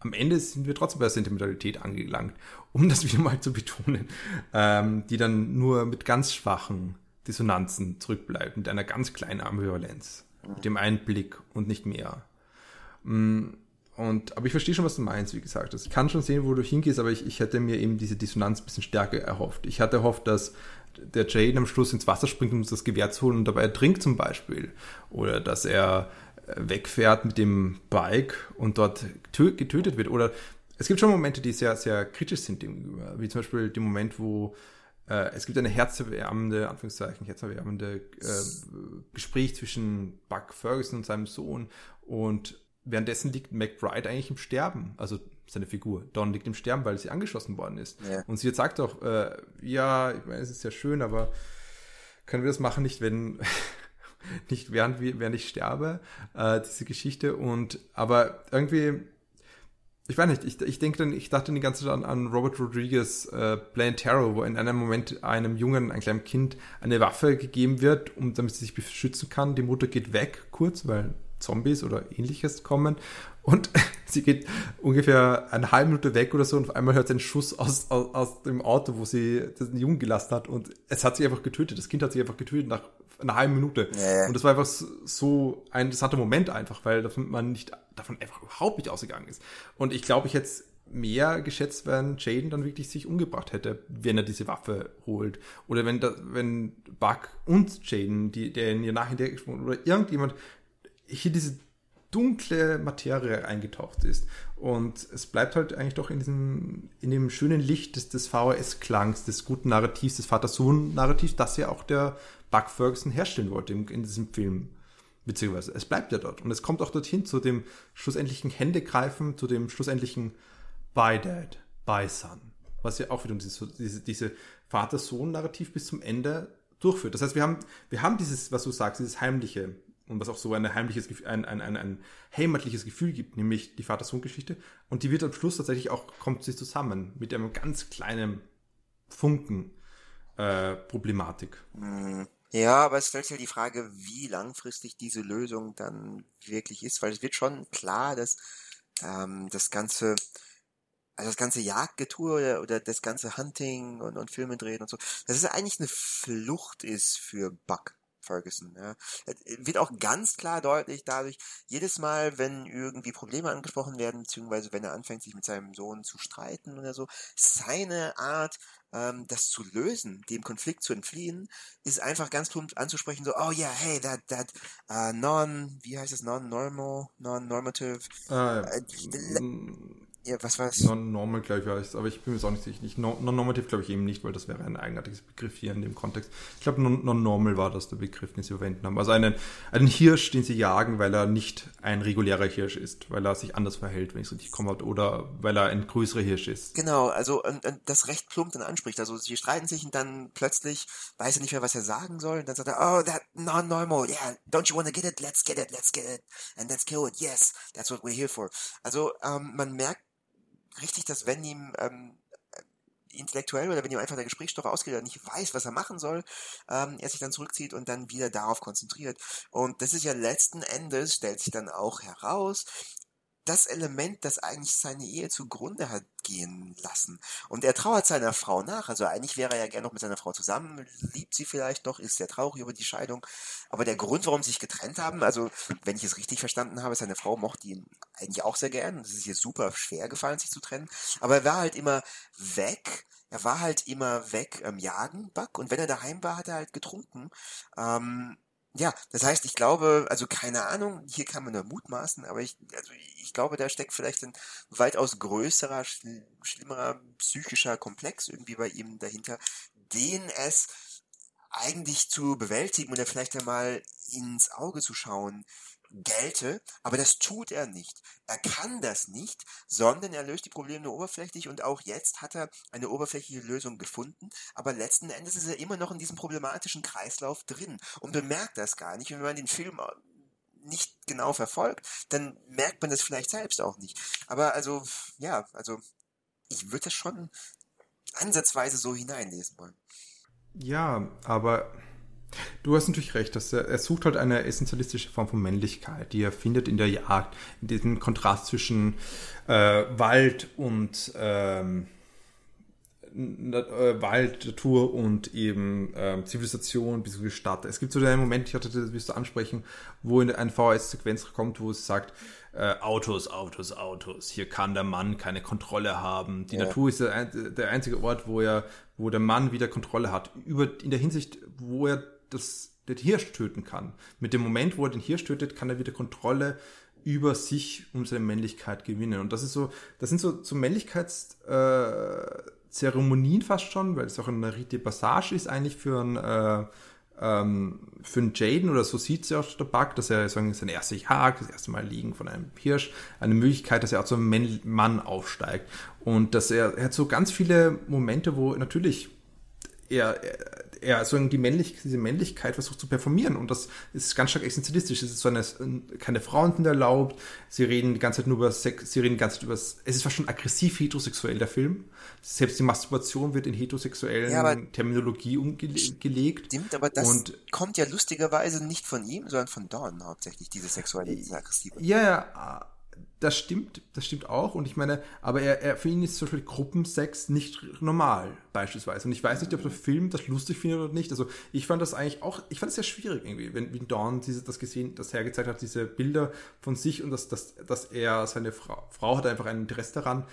S1: Am Ende sind wir trotzdem bei der Sentimentalität angelangt, um das wieder mal zu betonen, ähm, die dann nur mit ganz schwachen Dissonanzen zurückbleibt, mit einer ganz kleinen Ambivalenz, mit dem Einblick und nicht mehr. Mm, und, aber ich verstehe schon, was du meinst, wie gesagt. Ich kann schon sehen, wo du hingehst, aber ich, ich hätte mir eben diese Dissonanz ein bisschen stärker erhofft. Ich hatte erhofft, dass der Jade am Schluss ins Wasser springt, um das Gewehr zu holen und dabei ertrinkt zum Beispiel. Oder dass er äh, wegfährt mit dem Bike und dort getötet wird. Oder es gibt schon Momente, die sehr, sehr kritisch sind, wie zum Beispiel der Moment, wo äh, es gibt eine herzerwärmende, Anführungszeichen, herzerwärmende äh, Gespräch zwischen Buck Ferguson und seinem Sohn und währenddessen liegt McBride eigentlich im Sterben, also seine Figur. Don liegt im Sterben, weil sie angeschossen worden ist. Ja. Und sie sagt auch, äh, ja, ich meine, es ist ja schön, aber können wir das machen, nicht wenn, nicht während, während ich sterbe, äh, diese Geschichte. Und, aber irgendwie, ich weiß nicht, ich, ich denke dann, ich dachte die ganze Zeit an, an Robert Rodriguez äh, Plain Terror, wo in einem Moment einem Jungen, einem kleinen Kind eine Waffe gegeben wird, um damit sie sich beschützen kann. Die Mutter geht weg kurz, weil Zombies oder ähnliches kommen und sie geht ungefähr eine halbe Minute weg oder so und auf einmal hört sie einen Schuss aus, aus, aus dem Auto, wo sie den Jungen gelassen hat und es hat sie einfach getötet. Das Kind hat sie einfach getötet nach einer halben Minute. Ja. Und das war einfach so ein interessanter Moment einfach, weil man nicht davon einfach überhaupt nicht ausgegangen ist. Und ich glaube, ich hätte mehr geschätzt, wenn Jaden dann wirklich sich umgebracht hätte, wenn er diese Waffe holt. Oder wenn, da, wenn Buck und Jaden, die, der in ihr nachher oder irgendjemand hier diese dunkle Materie eingetaucht ist. Und es bleibt halt eigentlich doch in diesem, in dem schönen Licht des, des VHS-Klangs, des guten Narrativs, des Vater-Sohn-Narrativs, das ja auch der Buck Ferguson herstellen wollte in, diesem Film. Beziehungsweise es bleibt ja dort. Und es kommt auch dorthin zu dem schlussendlichen Händegreifen, zu dem schlussendlichen Bye Dad, Bye Son. Was ja auch wieder diese, diese, diese Vater-Sohn-Narrativ bis zum Ende durchführt. Das heißt, wir haben, wir haben dieses, was du sagst, dieses heimliche und was auch so ein heimliches, ein, ein, ein, ein heimatliches Gefühl gibt, nämlich die Vater-Sohn-Geschichte. Und die wird am Schluss tatsächlich auch, kommt sie zusammen mit einem ganz kleinen Funken äh, Problematik.
S2: Mhm. Ja, aber es stellt sich halt die Frage, wie langfristig diese Lösung dann wirklich ist, weil es wird schon klar, dass ähm, das ganze also das ganze Jagdgetue oder, oder das ganze Hunting und, und Filme drehen und so, dass es eigentlich eine Flucht ist für Buck. Ferguson. Ja. Wird auch ganz klar deutlich dadurch, jedes Mal, wenn irgendwie Probleme angesprochen werden, beziehungsweise wenn er anfängt, sich mit seinem Sohn zu streiten oder so, seine Art, ähm, das zu lösen, dem Konflikt zu entfliehen, ist einfach ganz plump anzusprechen, so, oh yeah, hey, that, that, uh, non, wie heißt es, non-normal, non-normative,
S1: äh, äh,
S2: ja, was war es?
S1: Non-normal, glaube ich, weiß, aber ich bin mir jetzt auch nicht sicher. Non-normativ glaube ich eben nicht, weil das wäre ein eigenartiges Begriff hier in dem Kontext. Ich glaube, non-normal war das der Begriff, den sie verwenden haben. Also einen, einen Hirsch, den sie jagen, weil er nicht ein regulärer Hirsch ist, weil er sich anders verhält, wenn ich es richtig komme, oder weil er ein größerer Hirsch ist.
S2: Genau, also und, und das recht plump dann anspricht. Also sie streiten sich und dann plötzlich weiß er nicht mehr, was er sagen soll. Und dann sagt er, oh, that non-normal, yeah, don't you want to get it? Let's get it, let's get it. And let's kill it, yes, that's what we're here for. Also ähm, man merkt richtig, dass wenn ihm ähm, intellektuell oder wenn ihm einfach der Gesprächsstoff ausgeht, er nicht weiß, was er machen soll, ähm, er sich dann zurückzieht und dann wieder darauf konzentriert. Und das ist ja letzten Endes, stellt sich dann auch heraus, das Element, das eigentlich seine Ehe zugrunde hat gehen lassen. Und er trauert seiner Frau nach. Also eigentlich wäre er ja gerne noch mit seiner Frau zusammen, liebt sie vielleicht noch, ist sehr traurig über die Scheidung. Aber der Grund, warum sie sich getrennt haben, also wenn ich es richtig verstanden habe, seine Frau mochte ihn eigentlich auch sehr gern. Es ist ihr super schwer gefallen, sich zu trennen. Aber er war halt immer weg. Er war halt immer weg am Jagen, Buck. Und wenn er daheim war, hat er halt getrunken. Ähm, ja, das heißt, ich glaube, also keine Ahnung, hier kann man nur mutmaßen, aber ich, also ich glaube, da steckt vielleicht ein weitaus größerer, schlimmerer psychischer Komplex irgendwie bei ihm dahinter, den es eigentlich zu bewältigen oder vielleicht einmal ins Auge zu schauen, gelte, aber das tut er nicht. Er kann das nicht, sondern er löst die Probleme nur oberflächlich und auch jetzt hat er eine oberflächliche Lösung gefunden, aber letzten Endes ist er immer noch in diesem problematischen Kreislauf drin und bemerkt das gar nicht. Und wenn man den Film nicht genau verfolgt, dann merkt man das vielleicht selbst auch nicht. Aber also, ja, also ich würde das schon ansatzweise so hineinlesen wollen.
S1: Ja, aber Du hast natürlich recht, dass er, er, sucht halt eine essentialistische Form von Männlichkeit, die er findet in der Jagd, in diesem Kontrast zwischen äh, Wald und ähm, äh, Wald, Natur und eben ähm, Zivilisation bzw. Stadt. Es gibt so einen Moment, ich hatte das wirst du ansprechen, wo in eine VHS-Sequenz kommt, wo es sagt, äh, Autos, Autos, Autos. Hier kann der Mann keine Kontrolle haben. Die ja. Natur ist der, der, einzige Ort, wo er, wo der Mann wieder Kontrolle hat. Über, in der Hinsicht, wo er das, den Hirsch töten kann. Mit dem Moment, wo er den Hirsch tötet, kann er wieder Kontrolle über sich und seine Männlichkeit gewinnen. Und das ist so, das sind so, so Männlichkeitszeremonien äh, fast schon, weil es auch eine Rite Passage ist eigentlich für ein äh, ähm, für einen Jaden oder so sieht ja auch der Bug, dass er sein erster Jagd, das erste Mal liegen von einem Hirsch, eine Möglichkeit, dass er auch zum Mann aufsteigt. Und dass er, er hat so ganz viele Momente, wo natürlich er so die Männlich diese Männlichkeit versucht zu performieren und das ist ganz stark existenzialistisch. Es ist so eine, keine Frauen sind erlaubt, sie reden die ganze Zeit nur über Sex, sie reden die ganze Zeit über, es ist fast schon aggressiv heterosexuell, der Film. Selbst die Masturbation wird in heterosexuellen ja, Terminologie umgelegt.
S2: Stimmt, aber das und, kommt ja lustigerweise nicht von ihm, sondern von Dawn hauptsächlich, diese sexuelle, diese aggressive.
S1: Ja, ja, das stimmt, das stimmt auch. Und ich meine, aber er, er, für ihn ist zum Beispiel Gruppensex nicht normal, beispielsweise. Und ich weiß nicht, ob der Film das lustig findet oder nicht. Also ich fand das eigentlich auch, ich fand es sehr schwierig irgendwie, wenn, wie Dawn diese, das gesehen, das hergezeigt hat, diese Bilder von sich und dass, dass, dass er, seine Frau, Frau hat einfach ein Interesse daran,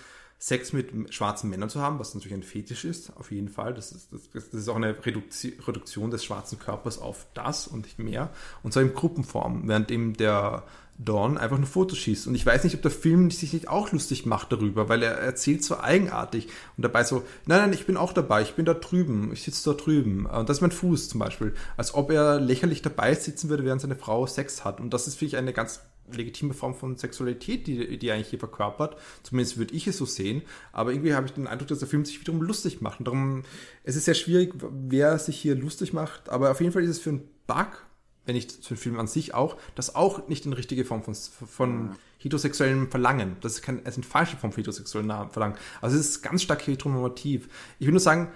S1: Sex mit schwarzen Männern zu haben, was natürlich ein Fetisch ist, auf jeden Fall. Das ist, das, das ist auch eine Reduktion des schwarzen Körpers auf das und nicht mehr. Und zwar in Gruppenform, während eben der Dawn einfach nur Fotos schießt. Und ich weiß nicht, ob der Film sich nicht auch lustig macht darüber, weil er erzählt so eigenartig und dabei so, nein, nein, ich bin auch dabei, ich bin da drüben, ich sitze da drüben. Und das ist mein Fuß zum Beispiel. Als ob er lächerlich dabei sitzen würde, während seine Frau Sex hat. Und das ist, finde ich, eine ganz legitime Form von Sexualität, die, die eigentlich hier verkörpert. Zumindest würde ich es so sehen. Aber irgendwie habe ich den Eindruck, dass der Film sich wiederum lustig macht. Und darum, es ist sehr schwierig, wer sich hier lustig macht. Aber auf jeden Fall ist es für einen Bug, wenn nicht für den Film an sich auch, das auch nicht eine richtige Form von, von heterosexuellem Verlangen. Das ist, kein, es ist eine falsche Form von heterosexuellem Verlangen. Also es ist ganz stark heteronormativ. Ich will nur sagen,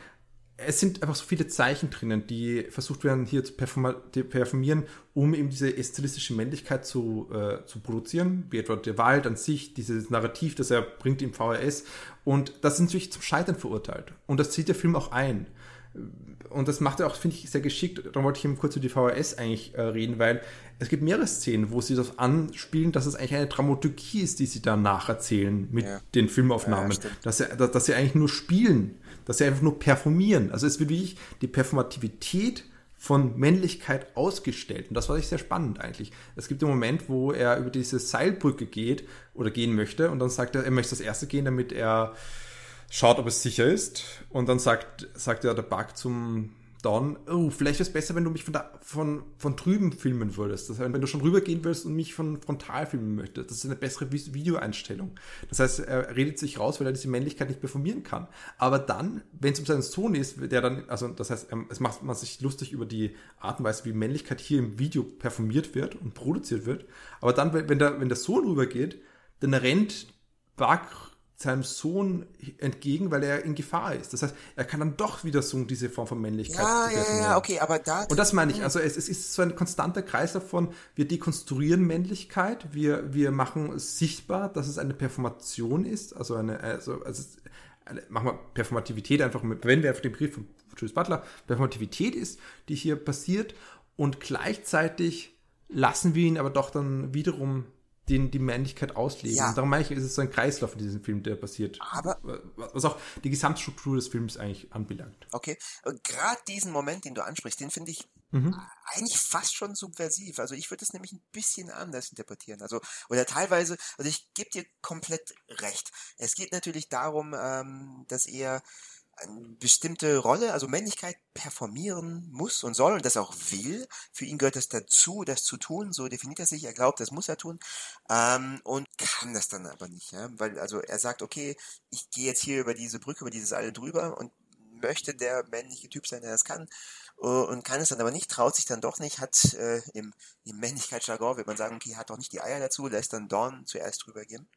S1: es sind einfach so viele Zeichen drinnen, die versucht werden hier zu performieren, um eben diese stilistische Männlichkeit zu, äh, zu produzieren, wie etwa der Wald an sich, dieses Narrativ, das er bringt im VHS. Und das sind natürlich zum Scheitern verurteilt. Und das zieht der Film auch ein. Und das macht er auch, finde ich, sehr geschickt. Da wollte ich eben kurz über die VHS eigentlich äh, reden, weil es gibt mehrere Szenen, wo sie das anspielen, dass es eigentlich eine Dramaturgie ist, die sie da nacherzählen mit ja. den Filmaufnahmen. Ja, dass, sie, dass, dass sie eigentlich nur spielen dass sie einfach nur performieren. Also es wird wirklich die Performativität von Männlichkeit ausgestellt. Und das war ich sehr spannend eigentlich. Es gibt einen Moment, wo er über diese Seilbrücke geht oder gehen möchte und dann sagt er, er möchte das erste gehen, damit er schaut, ob es sicher ist. Und dann sagt, sagt er der Bug zum dann, oh, vielleicht wäre es besser, wenn du mich von, da, von, von drüben filmen würdest. Das heißt, wenn du schon rübergehen willst und mich von frontal filmen möchtest. Das ist eine bessere Videoeinstellung. Das heißt, er redet sich raus, weil er diese Männlichkeit nicht performieren kann. Aber dann, wenn es um seinen Sohn ist, der dann, also das heißt, es macht man sich lustig über die Art und Weise, wie Männlichkeit hier im Video performiert wird und produziert wird. Aber dann, wenn der, wenn der Sohn rübergeht, dann rennt Bach seinem Sohn entgegen, weil er in Gefahr ist. Das heißt, er kann dann doch wieder so diese Form von Männlichkeit.
S2: Ja, ja, ja, okay, aber da.
S1: Und das meine ich. Also es, es ist so ein konstanter Kreis davon. Wir dekonstruieren Männlichkeit. Wir, wir machen sichtbar, dass es eine Performation ist. Also eine, also, also eine, machen wir Performativität einfach, wenn wir auf den Brief von Julius Butler, Performativität ist, die hier passiert. Und gleichzeitig lassen wir ihn aber doch dann wiederum den, die Männlichkeit ausleben. Ja. Und darum meine ich, ist es so ein Kreislauf in diesem Film, der passiert.
S2: Aber
S1: was auch die Gesamtstruktur des Films eigentlich anbelangt.
S2: Okay. Gerade diesen Moment, den du ansprichst, den finde ich mhm. eigentlich fast schon subversiv. Also ich würde es nämlich ein bisschen anders interpretieren. Also, oder teilweise, also ich gebe dir komplett recht. Es geht natürlich darum, ähm, dass er eine bestimmte Rolle, also Männlichkeit performieren muss und soll und das auch will. Für ihn gehört das dazu, das zu tun, so definiert er sich, er glaubt, das muss er tun ähm, und kann das dann aber nicht, ja? weil also er sagt, okay, ich gehe jetzt hier über diese Brücke, über dieses Alle drüber und möchte der männliche Typ sein, der das kann uh, und kann es dann aber nicht, traut sich dann doch nicht, hat äh, im, im Männlichkeitsjargon, wird man sagen, okay, hat doch nicht die Eier dazu, lässt dann Dawn zuerst drüber gehen.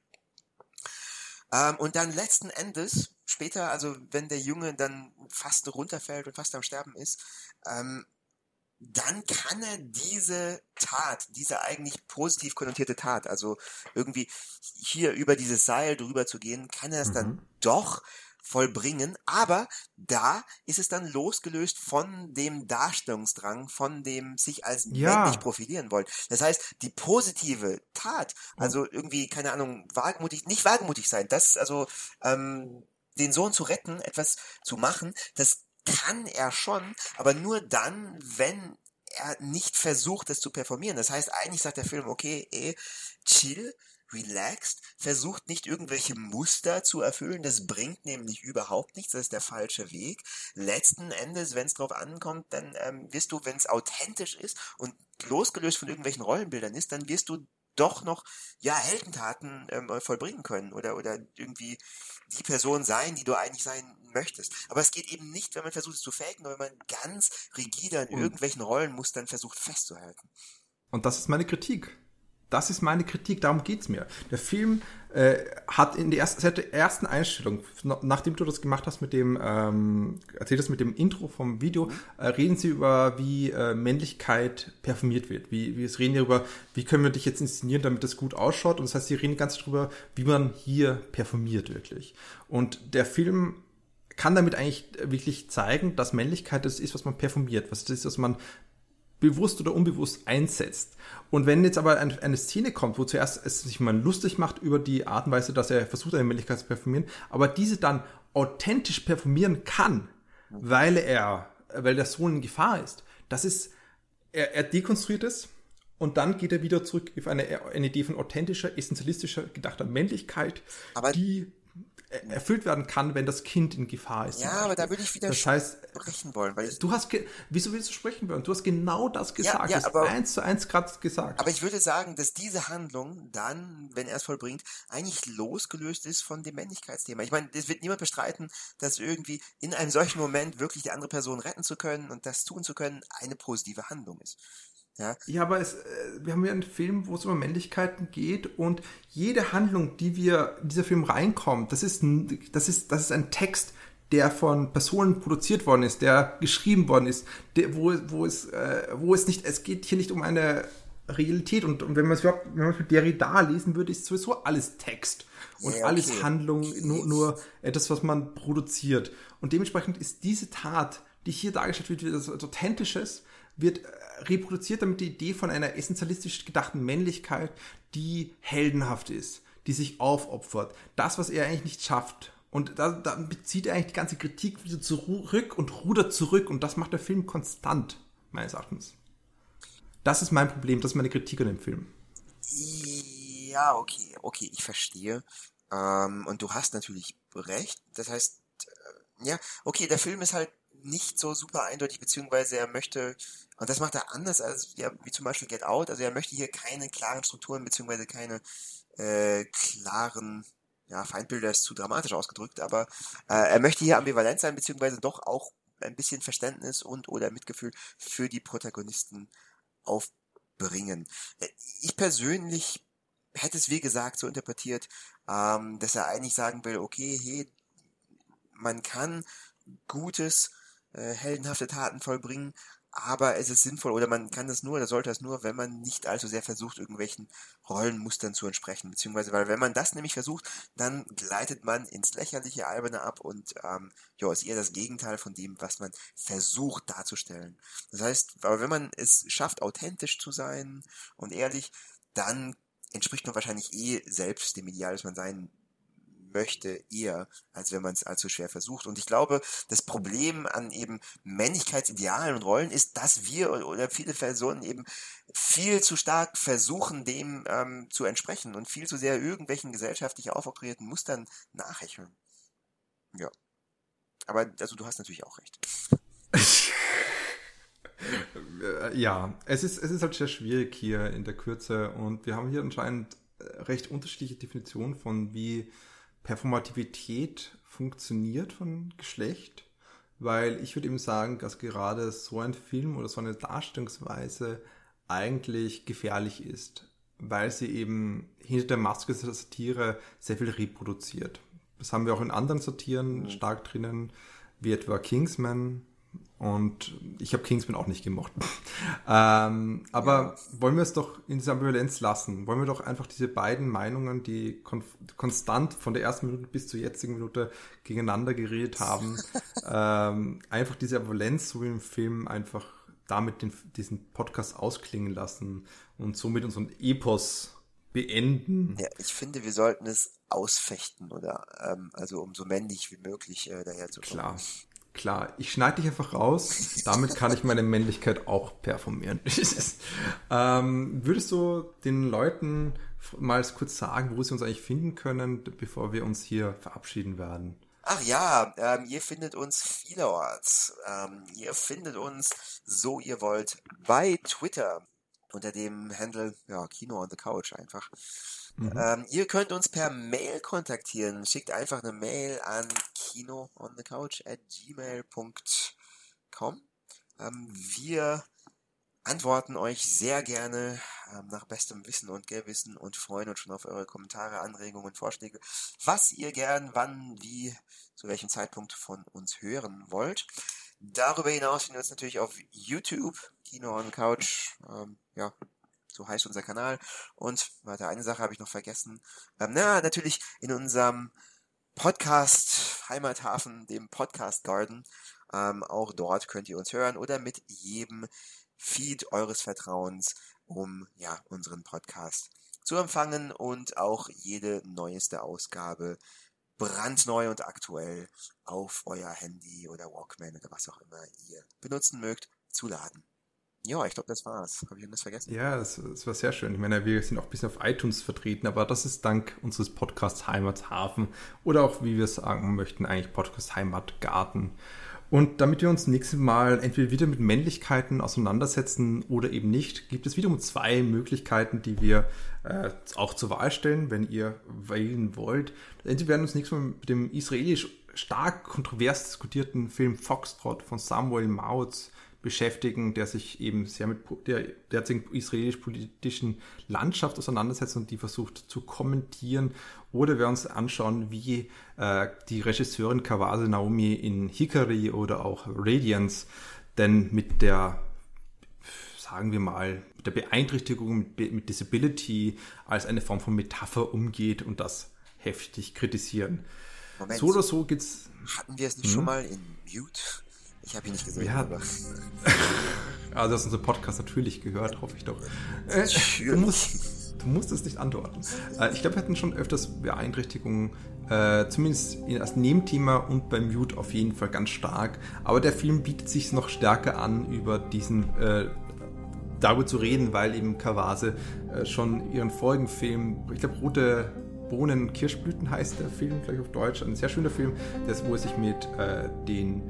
S2: Ähm, und dann letzten Endes, später, also wenn der Junge dann fast runterfällt und fast am Sterben ist, ähm, dann kann er diese Tat, diese eigentlich positiv konnotierte Tat, also irgendwie hier über dieses Seil drüber zu gehen, kann er es mhm. dann doch vollbringen, aber da ist es dann losgelöst von dem Darstellungsdrang, von dem sich als ja. männlich profilieren wollen. Das heißt, die positive Tat, also irgendwie, keine Ahnung, wagemutig, nicht wagemutig sein, das, also ähm, den Sohn zu retten, etwas zu machen, das kann er schon, aber nur dann, wenn er nicht versucht, das zu performieren. Das heißt, eigentlich sagt der Film, okay, eh, chill, relaxed, versucht nicht irgendwelche Muster zu erfüllen, das bringt nämlich überhaupt nichts, das ist der falsche Weg. Letzten Endes, wenn es drauf ankommt, dann ähm, wirst du, wenn es authentisch ist und losgelöst von irgendwelchen Rollenbildern ist, dann wirst du doch noch ja Heldentaten ähm, vollbringen können oder oder irgendwie die Person sein, die du eigentlich sein möchtest. Aber es geht eben nicht, wenn man versucht es zu faken, sondern wenn man ganz rigide an irgendwelchen Rollenmustern versucht festzuhalten.
S1: Und das ist meine Kritik. Das ist meine Kritik, darum geht's mir. Der Film äh, hat in der ersten, seit der ersten Einstellung, nachdem du das gemacht hast mit dem, ähm, erzählt hast mit dem Intro vom Video, äh, reden sie über, wie äh, Männlichkeit performiert wird. Wie, wie es reden darüber, wie können wir dich jetzt inszenieren, damit das gut ausschaut. Und das heißt, sie reden ganz darüber, wie man hier performiert wirklich. Und der Film kann damit eigentlich wirklich zeigen, dass Männlichkeit das ist, was man performiert, was das ist, was man bewusst oder unbewusst einsetzt. Und wenn jetzt aber eine, Szene kommt, wo zuerst es sich mal lustig macht über die Art und Weise, dass er versucht, eine Männlichkeit zu performieren, aber diese dann authentisch performieren kann, weil er, weil der Sohn in Gefahr ist, das ist, er, er dekonstruiert es und dann geht er wieder zurück auf eine, eine Idee von authentischer, essentialistischer, gedachter Männlichkeit,
S2: Aber
S1: die erfüllt werden kann, wenn das Kind in Gefahr ist.
S2: Ja, aber da würde ich wieder
S1: das heißt,
S2: sprechen wollen, weil
S1: du hast, wieso willst du sprechen wollen? Du hast genau das gesagt,
S2: ja,
S1: ja,
S2: aber,
S1: eins zu eins gerade gesagt.
S2: Aber ich würde sagen, dass diese Handlung dann, wenn er es vollbringt, eigentlich losgelöst ist von dem Männlichkeitsthema. Ich meine, es wird niemand bestreiten, dass irgendwie in einem solchen Moment wirklich die andere Person retten zu können und das tun zu können, eine positive Handlung ist. Ja,
S1: ja aber es, wir haben ja einen Film, wo es um Männlichkeiten geht und jede Handlung, die wir in dieser Film reinkommt, das ist, das ist, das ist ein Text, der von Personen produziert worden ist, der geschrieben worden ist, der, wo, wo, es, äh, wo es nicht, es geht hier nicht um eine Realität und, und wenn man es überhaupt, wenn man es mit Derrida lesen würde, ist sowieso alles Text und ja, okay. alles Handlung, nur, nur etwas, was man produziert. Und dementsprechend ist diese Tat, die hier dargestellt wird, wie etwas Authentisches, wird reproduziert damit die Idee von einer essentialistisch gedachten Männlichkeit, die heldenhaft ist, die sich aufopfert. Das, was er eigentlich nicht schafft. Und da, da bezieht er eigentlich die ganze Kritik wieder zurück und rudert zurück. Und das macht der Film konstant, meines Erachtens. Das ist mein Problem, das ist meine Kritik an dem Film.
S2: Ja, okay, okay, ich verstehe. Ähm, und du hast natürlich recht. Das heißt, äh, ja, okay, der Film ist halt nicht so super eindeutig, beziehungsweise er möchte, und das macht er anders als ja, wie zum Beispiel Get Out, also er möchte hier keine klaren Strukturen, beziehungsweise keine äh, klaren ja, Feindbilder ist zu dramatisch ausgedrückt, aber äh, er möchte hier ambivalent sein, beziehungsweise doch auch ein bisschen Verständnis und oder Mitgefühl für die Protagonisten aufbringen. Ich persönlich hätte es wie gesagt so interpretiert, ähm, dass er eigentlich sagen will, okay, hey, man kann Gutes äh, heldenhafte Taten vollbringen, aber es ist sinnvoll oder man kann das nur oder sollte das nur, wenn man nicht allzu sehr versucht, irgendwelchen Rollenmustern zu entsprechen. Beziehungsweise, weil wenn man das nämlich versucht, dann gleitet man ins lächerliche Alberne ab und ähm, ja, ist eher das Gegenteil von dem, was man versucht darzustellen. Das heißt, aber wenn man es schafft, authentisch zu sein und ehrlich, dann entspricht man wahrscheinlich eh selbst dem Ideal, das man sein möchte, eher, als wenn man es allzu schwer versucht. Und ich glaube, das Problem an eben Männlichkeitsidealen und Rollen ist, dass wir oder viele Personen eben viel zu stark versuchen, dem ähm, zu entsprechen und viel zu sehr irgendwelchen gesellschaftlich aufoktroyierten Mustern nachhecheln. Ja. Aber also du hast natürlich auch recht.
S1: ja, es ist, es ist halt sehr schwierig hier in der Kürze und wir haben hier anscheinend äh, recht unterschiedliche Definitionen von wie Performativität funktioniert von Geschlecht, weil ich würde eben sagen, dass gerade so ein Film oder so eine Darstellungsweise eigentlich gefährlich ist, weil sie eben hinter der Maske der Satire sehr viel reproduziert. Das haben wir auch in anderen Satiren mhm. stark drinnen, wie etwa Kingsman, und ich habe Kingsman auch nicht gemocht. ähm, aber ja. wollen wir es doch in dieser Ambivalenz lassen? Wollen wir doch einfach diese beiden Meinungen, die kon konstant von der ersten Minute bis zur jetzigen Minute gegeneinander geredet haben, ähm, einfach diese Ambivalenz, so wie im Film, einfach damit den, diesen Podcast ausklingen lassen und somit unseren Epos beenden.
S2: Ja, ich finde, wir sollten es ausfechten oder ähm, also umso männlich wie möglich äh, daherzukommen.
S1: Klar. Klar, ich schneide dich einfach raus. Damit kann ich meine Männlichkeit auch performieren. ähm, würdest du den Leuten mal kurz sagen, wo sie uns eigentlich finden können, bevor wir uns hier verabschieden werden?
S2: Ach ja, ähm, ihr findet uns vielerorts. Ähm, ihr findet uns, so ihr wollt, bei Twitter unter dem Handle ja, Kino on the Couch einfach. Mhm. Ähm, ihr könnt uns per Mail kontaktieren. Schickt einfach eine Mail an kinoonthecouch at gmail.com. Ähm, wir antworten euch sehr gerne ähm, nach bestem Wissen und Gewissen und freuen uns schon auf eure Kommentare, Anregungen, Vorschläge, was ihr gern, wann, wie, zu welchem Zeitpunkt von uns hören wollt. Darüber hinaus findet ihr uns natürlich auf YouTube, Kino on Couch, ähm, ja, so heißt unser Kanal. Und, warte, eine Sache habe ich noch vergessen. Ähm, na, natürlich in unserem Podcast Heimathafen, dem Podcast Garden. Ähm, auch dort könnt ihr uns hören oder mit jedem Feed eures Vertrauens, um ja unseren Podcast zu empfangen und auch jede neueste Ausgabe brandneu und aktuell auf euer Handy oder Walkman oder was auch immer ihr benutzen mögt, zu laden. Ja, ich glaube, das war's. Habe ich irgendwas vergessen?
S1: Ja, das, das, war sehr schön. Ich meine, wir sind auch ein bisschen auf iTunes vertreten, aber das ist dank unseres Podcasts Heimathafen oder auch, wie wir sagen möchten, eigentlich Podcast Heimatgarten. Und damit wir uns nächstes Mal entweder wieder mit Männlichkeiten auseinandersetzen oder eben nicht, gibt es wiederum zwei Möglichkeiten, die wir äh, auch zur Wahl stellen, wenn ihr wählen wollt. Entweder werden wir uns nächstes Mal mit dem israelisch stark kontrovers diskutierten Film Foxtrot von Samuel Mautz beschäftigen, der sich eben sehr mit der derzeitigen israelisch-politischen Landschaft auseinandersetzt und die versucht zu kommentieren. Oder wir uns anschauen, wie äh, die Regisseurin Kawase Naomi in Hikari oder auch Radiance denn mit der, sagen wir mal, der Beeinträchtigung, mit, mit Disability als eine Form von Metapher umgeht und das heftig kritisieren. Moment. So oder so geht's.
S2: Hatten wir es nicht hm? schon mal in Mute? Ich habe ihn nicht gesehen. Ja. Aber.
S1: also hast unseren Podcast natürlich gehört, hoffe ich doch. Äh, du, musst, du musst es nicht antworten. Äh, ich glaube, wir hatten schon öfters Beeinträchtigungen, äh, zumindest als Nebenthema und beim Mute auf jeden Fall ganz stark. Aber der Film bietet sich noch stärker an, über diesen äh, darüber zu reden, weil eben Kawase äh, schon ihren vorigen Film, ich glaube, Rote Bohnen Kirschblüten heißt der Film, gleich auf Deutsch, ein sehr schöner Film, das, wo er sich mit äh, den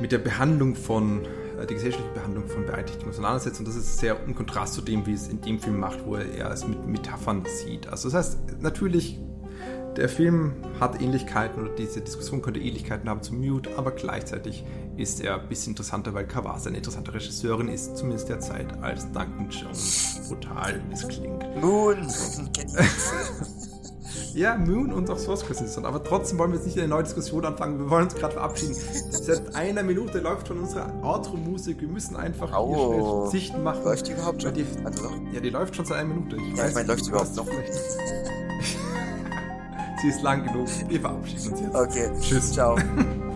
S1: mit der Behandlung von, äh, die gesellschaftliche Behandlung von Beeinträchtigungen auseinandersetzt. Und das ist sehr im Kontrast zu dem, wie es in dem Film macht, wo er es mit Metaphern sieht. Also das heißt, natürlich, der Film hat Ähnlichkeiten oder diese Diskussion könnte Ähnlichkeiten haben zu Mute, aber gleichzeitig ist er ein bisschen interessanter, weil Kawase eine interessante Regisseurin ist, zumindest derzeit, als Duncan Jones. Brutal, wie es klingt.
S2: Moon!
S1: Ja, Moon und auch Source Code sind Aber trotzdem wollen wir jetzt nicht eine neue Diskussion anfangen. Wir wollen uns gerade verabschieden. Seit einer Minute läuft schon unsere Outro-Musik. Wir müssen einfach
S2: oh. hier schnell
S1: Sichten machen.
S2: Läuft die überhaupt schon?
S1: Die, also, ja, die läuft schon seit einer Minute.
S2: Ich ja, weiß, ich meine, läuft sie überhaupt noch?
S1: Sie ist lang genug. Wir verabschieden uns jetzt.
S2: Okay. Tschüss. Ciao.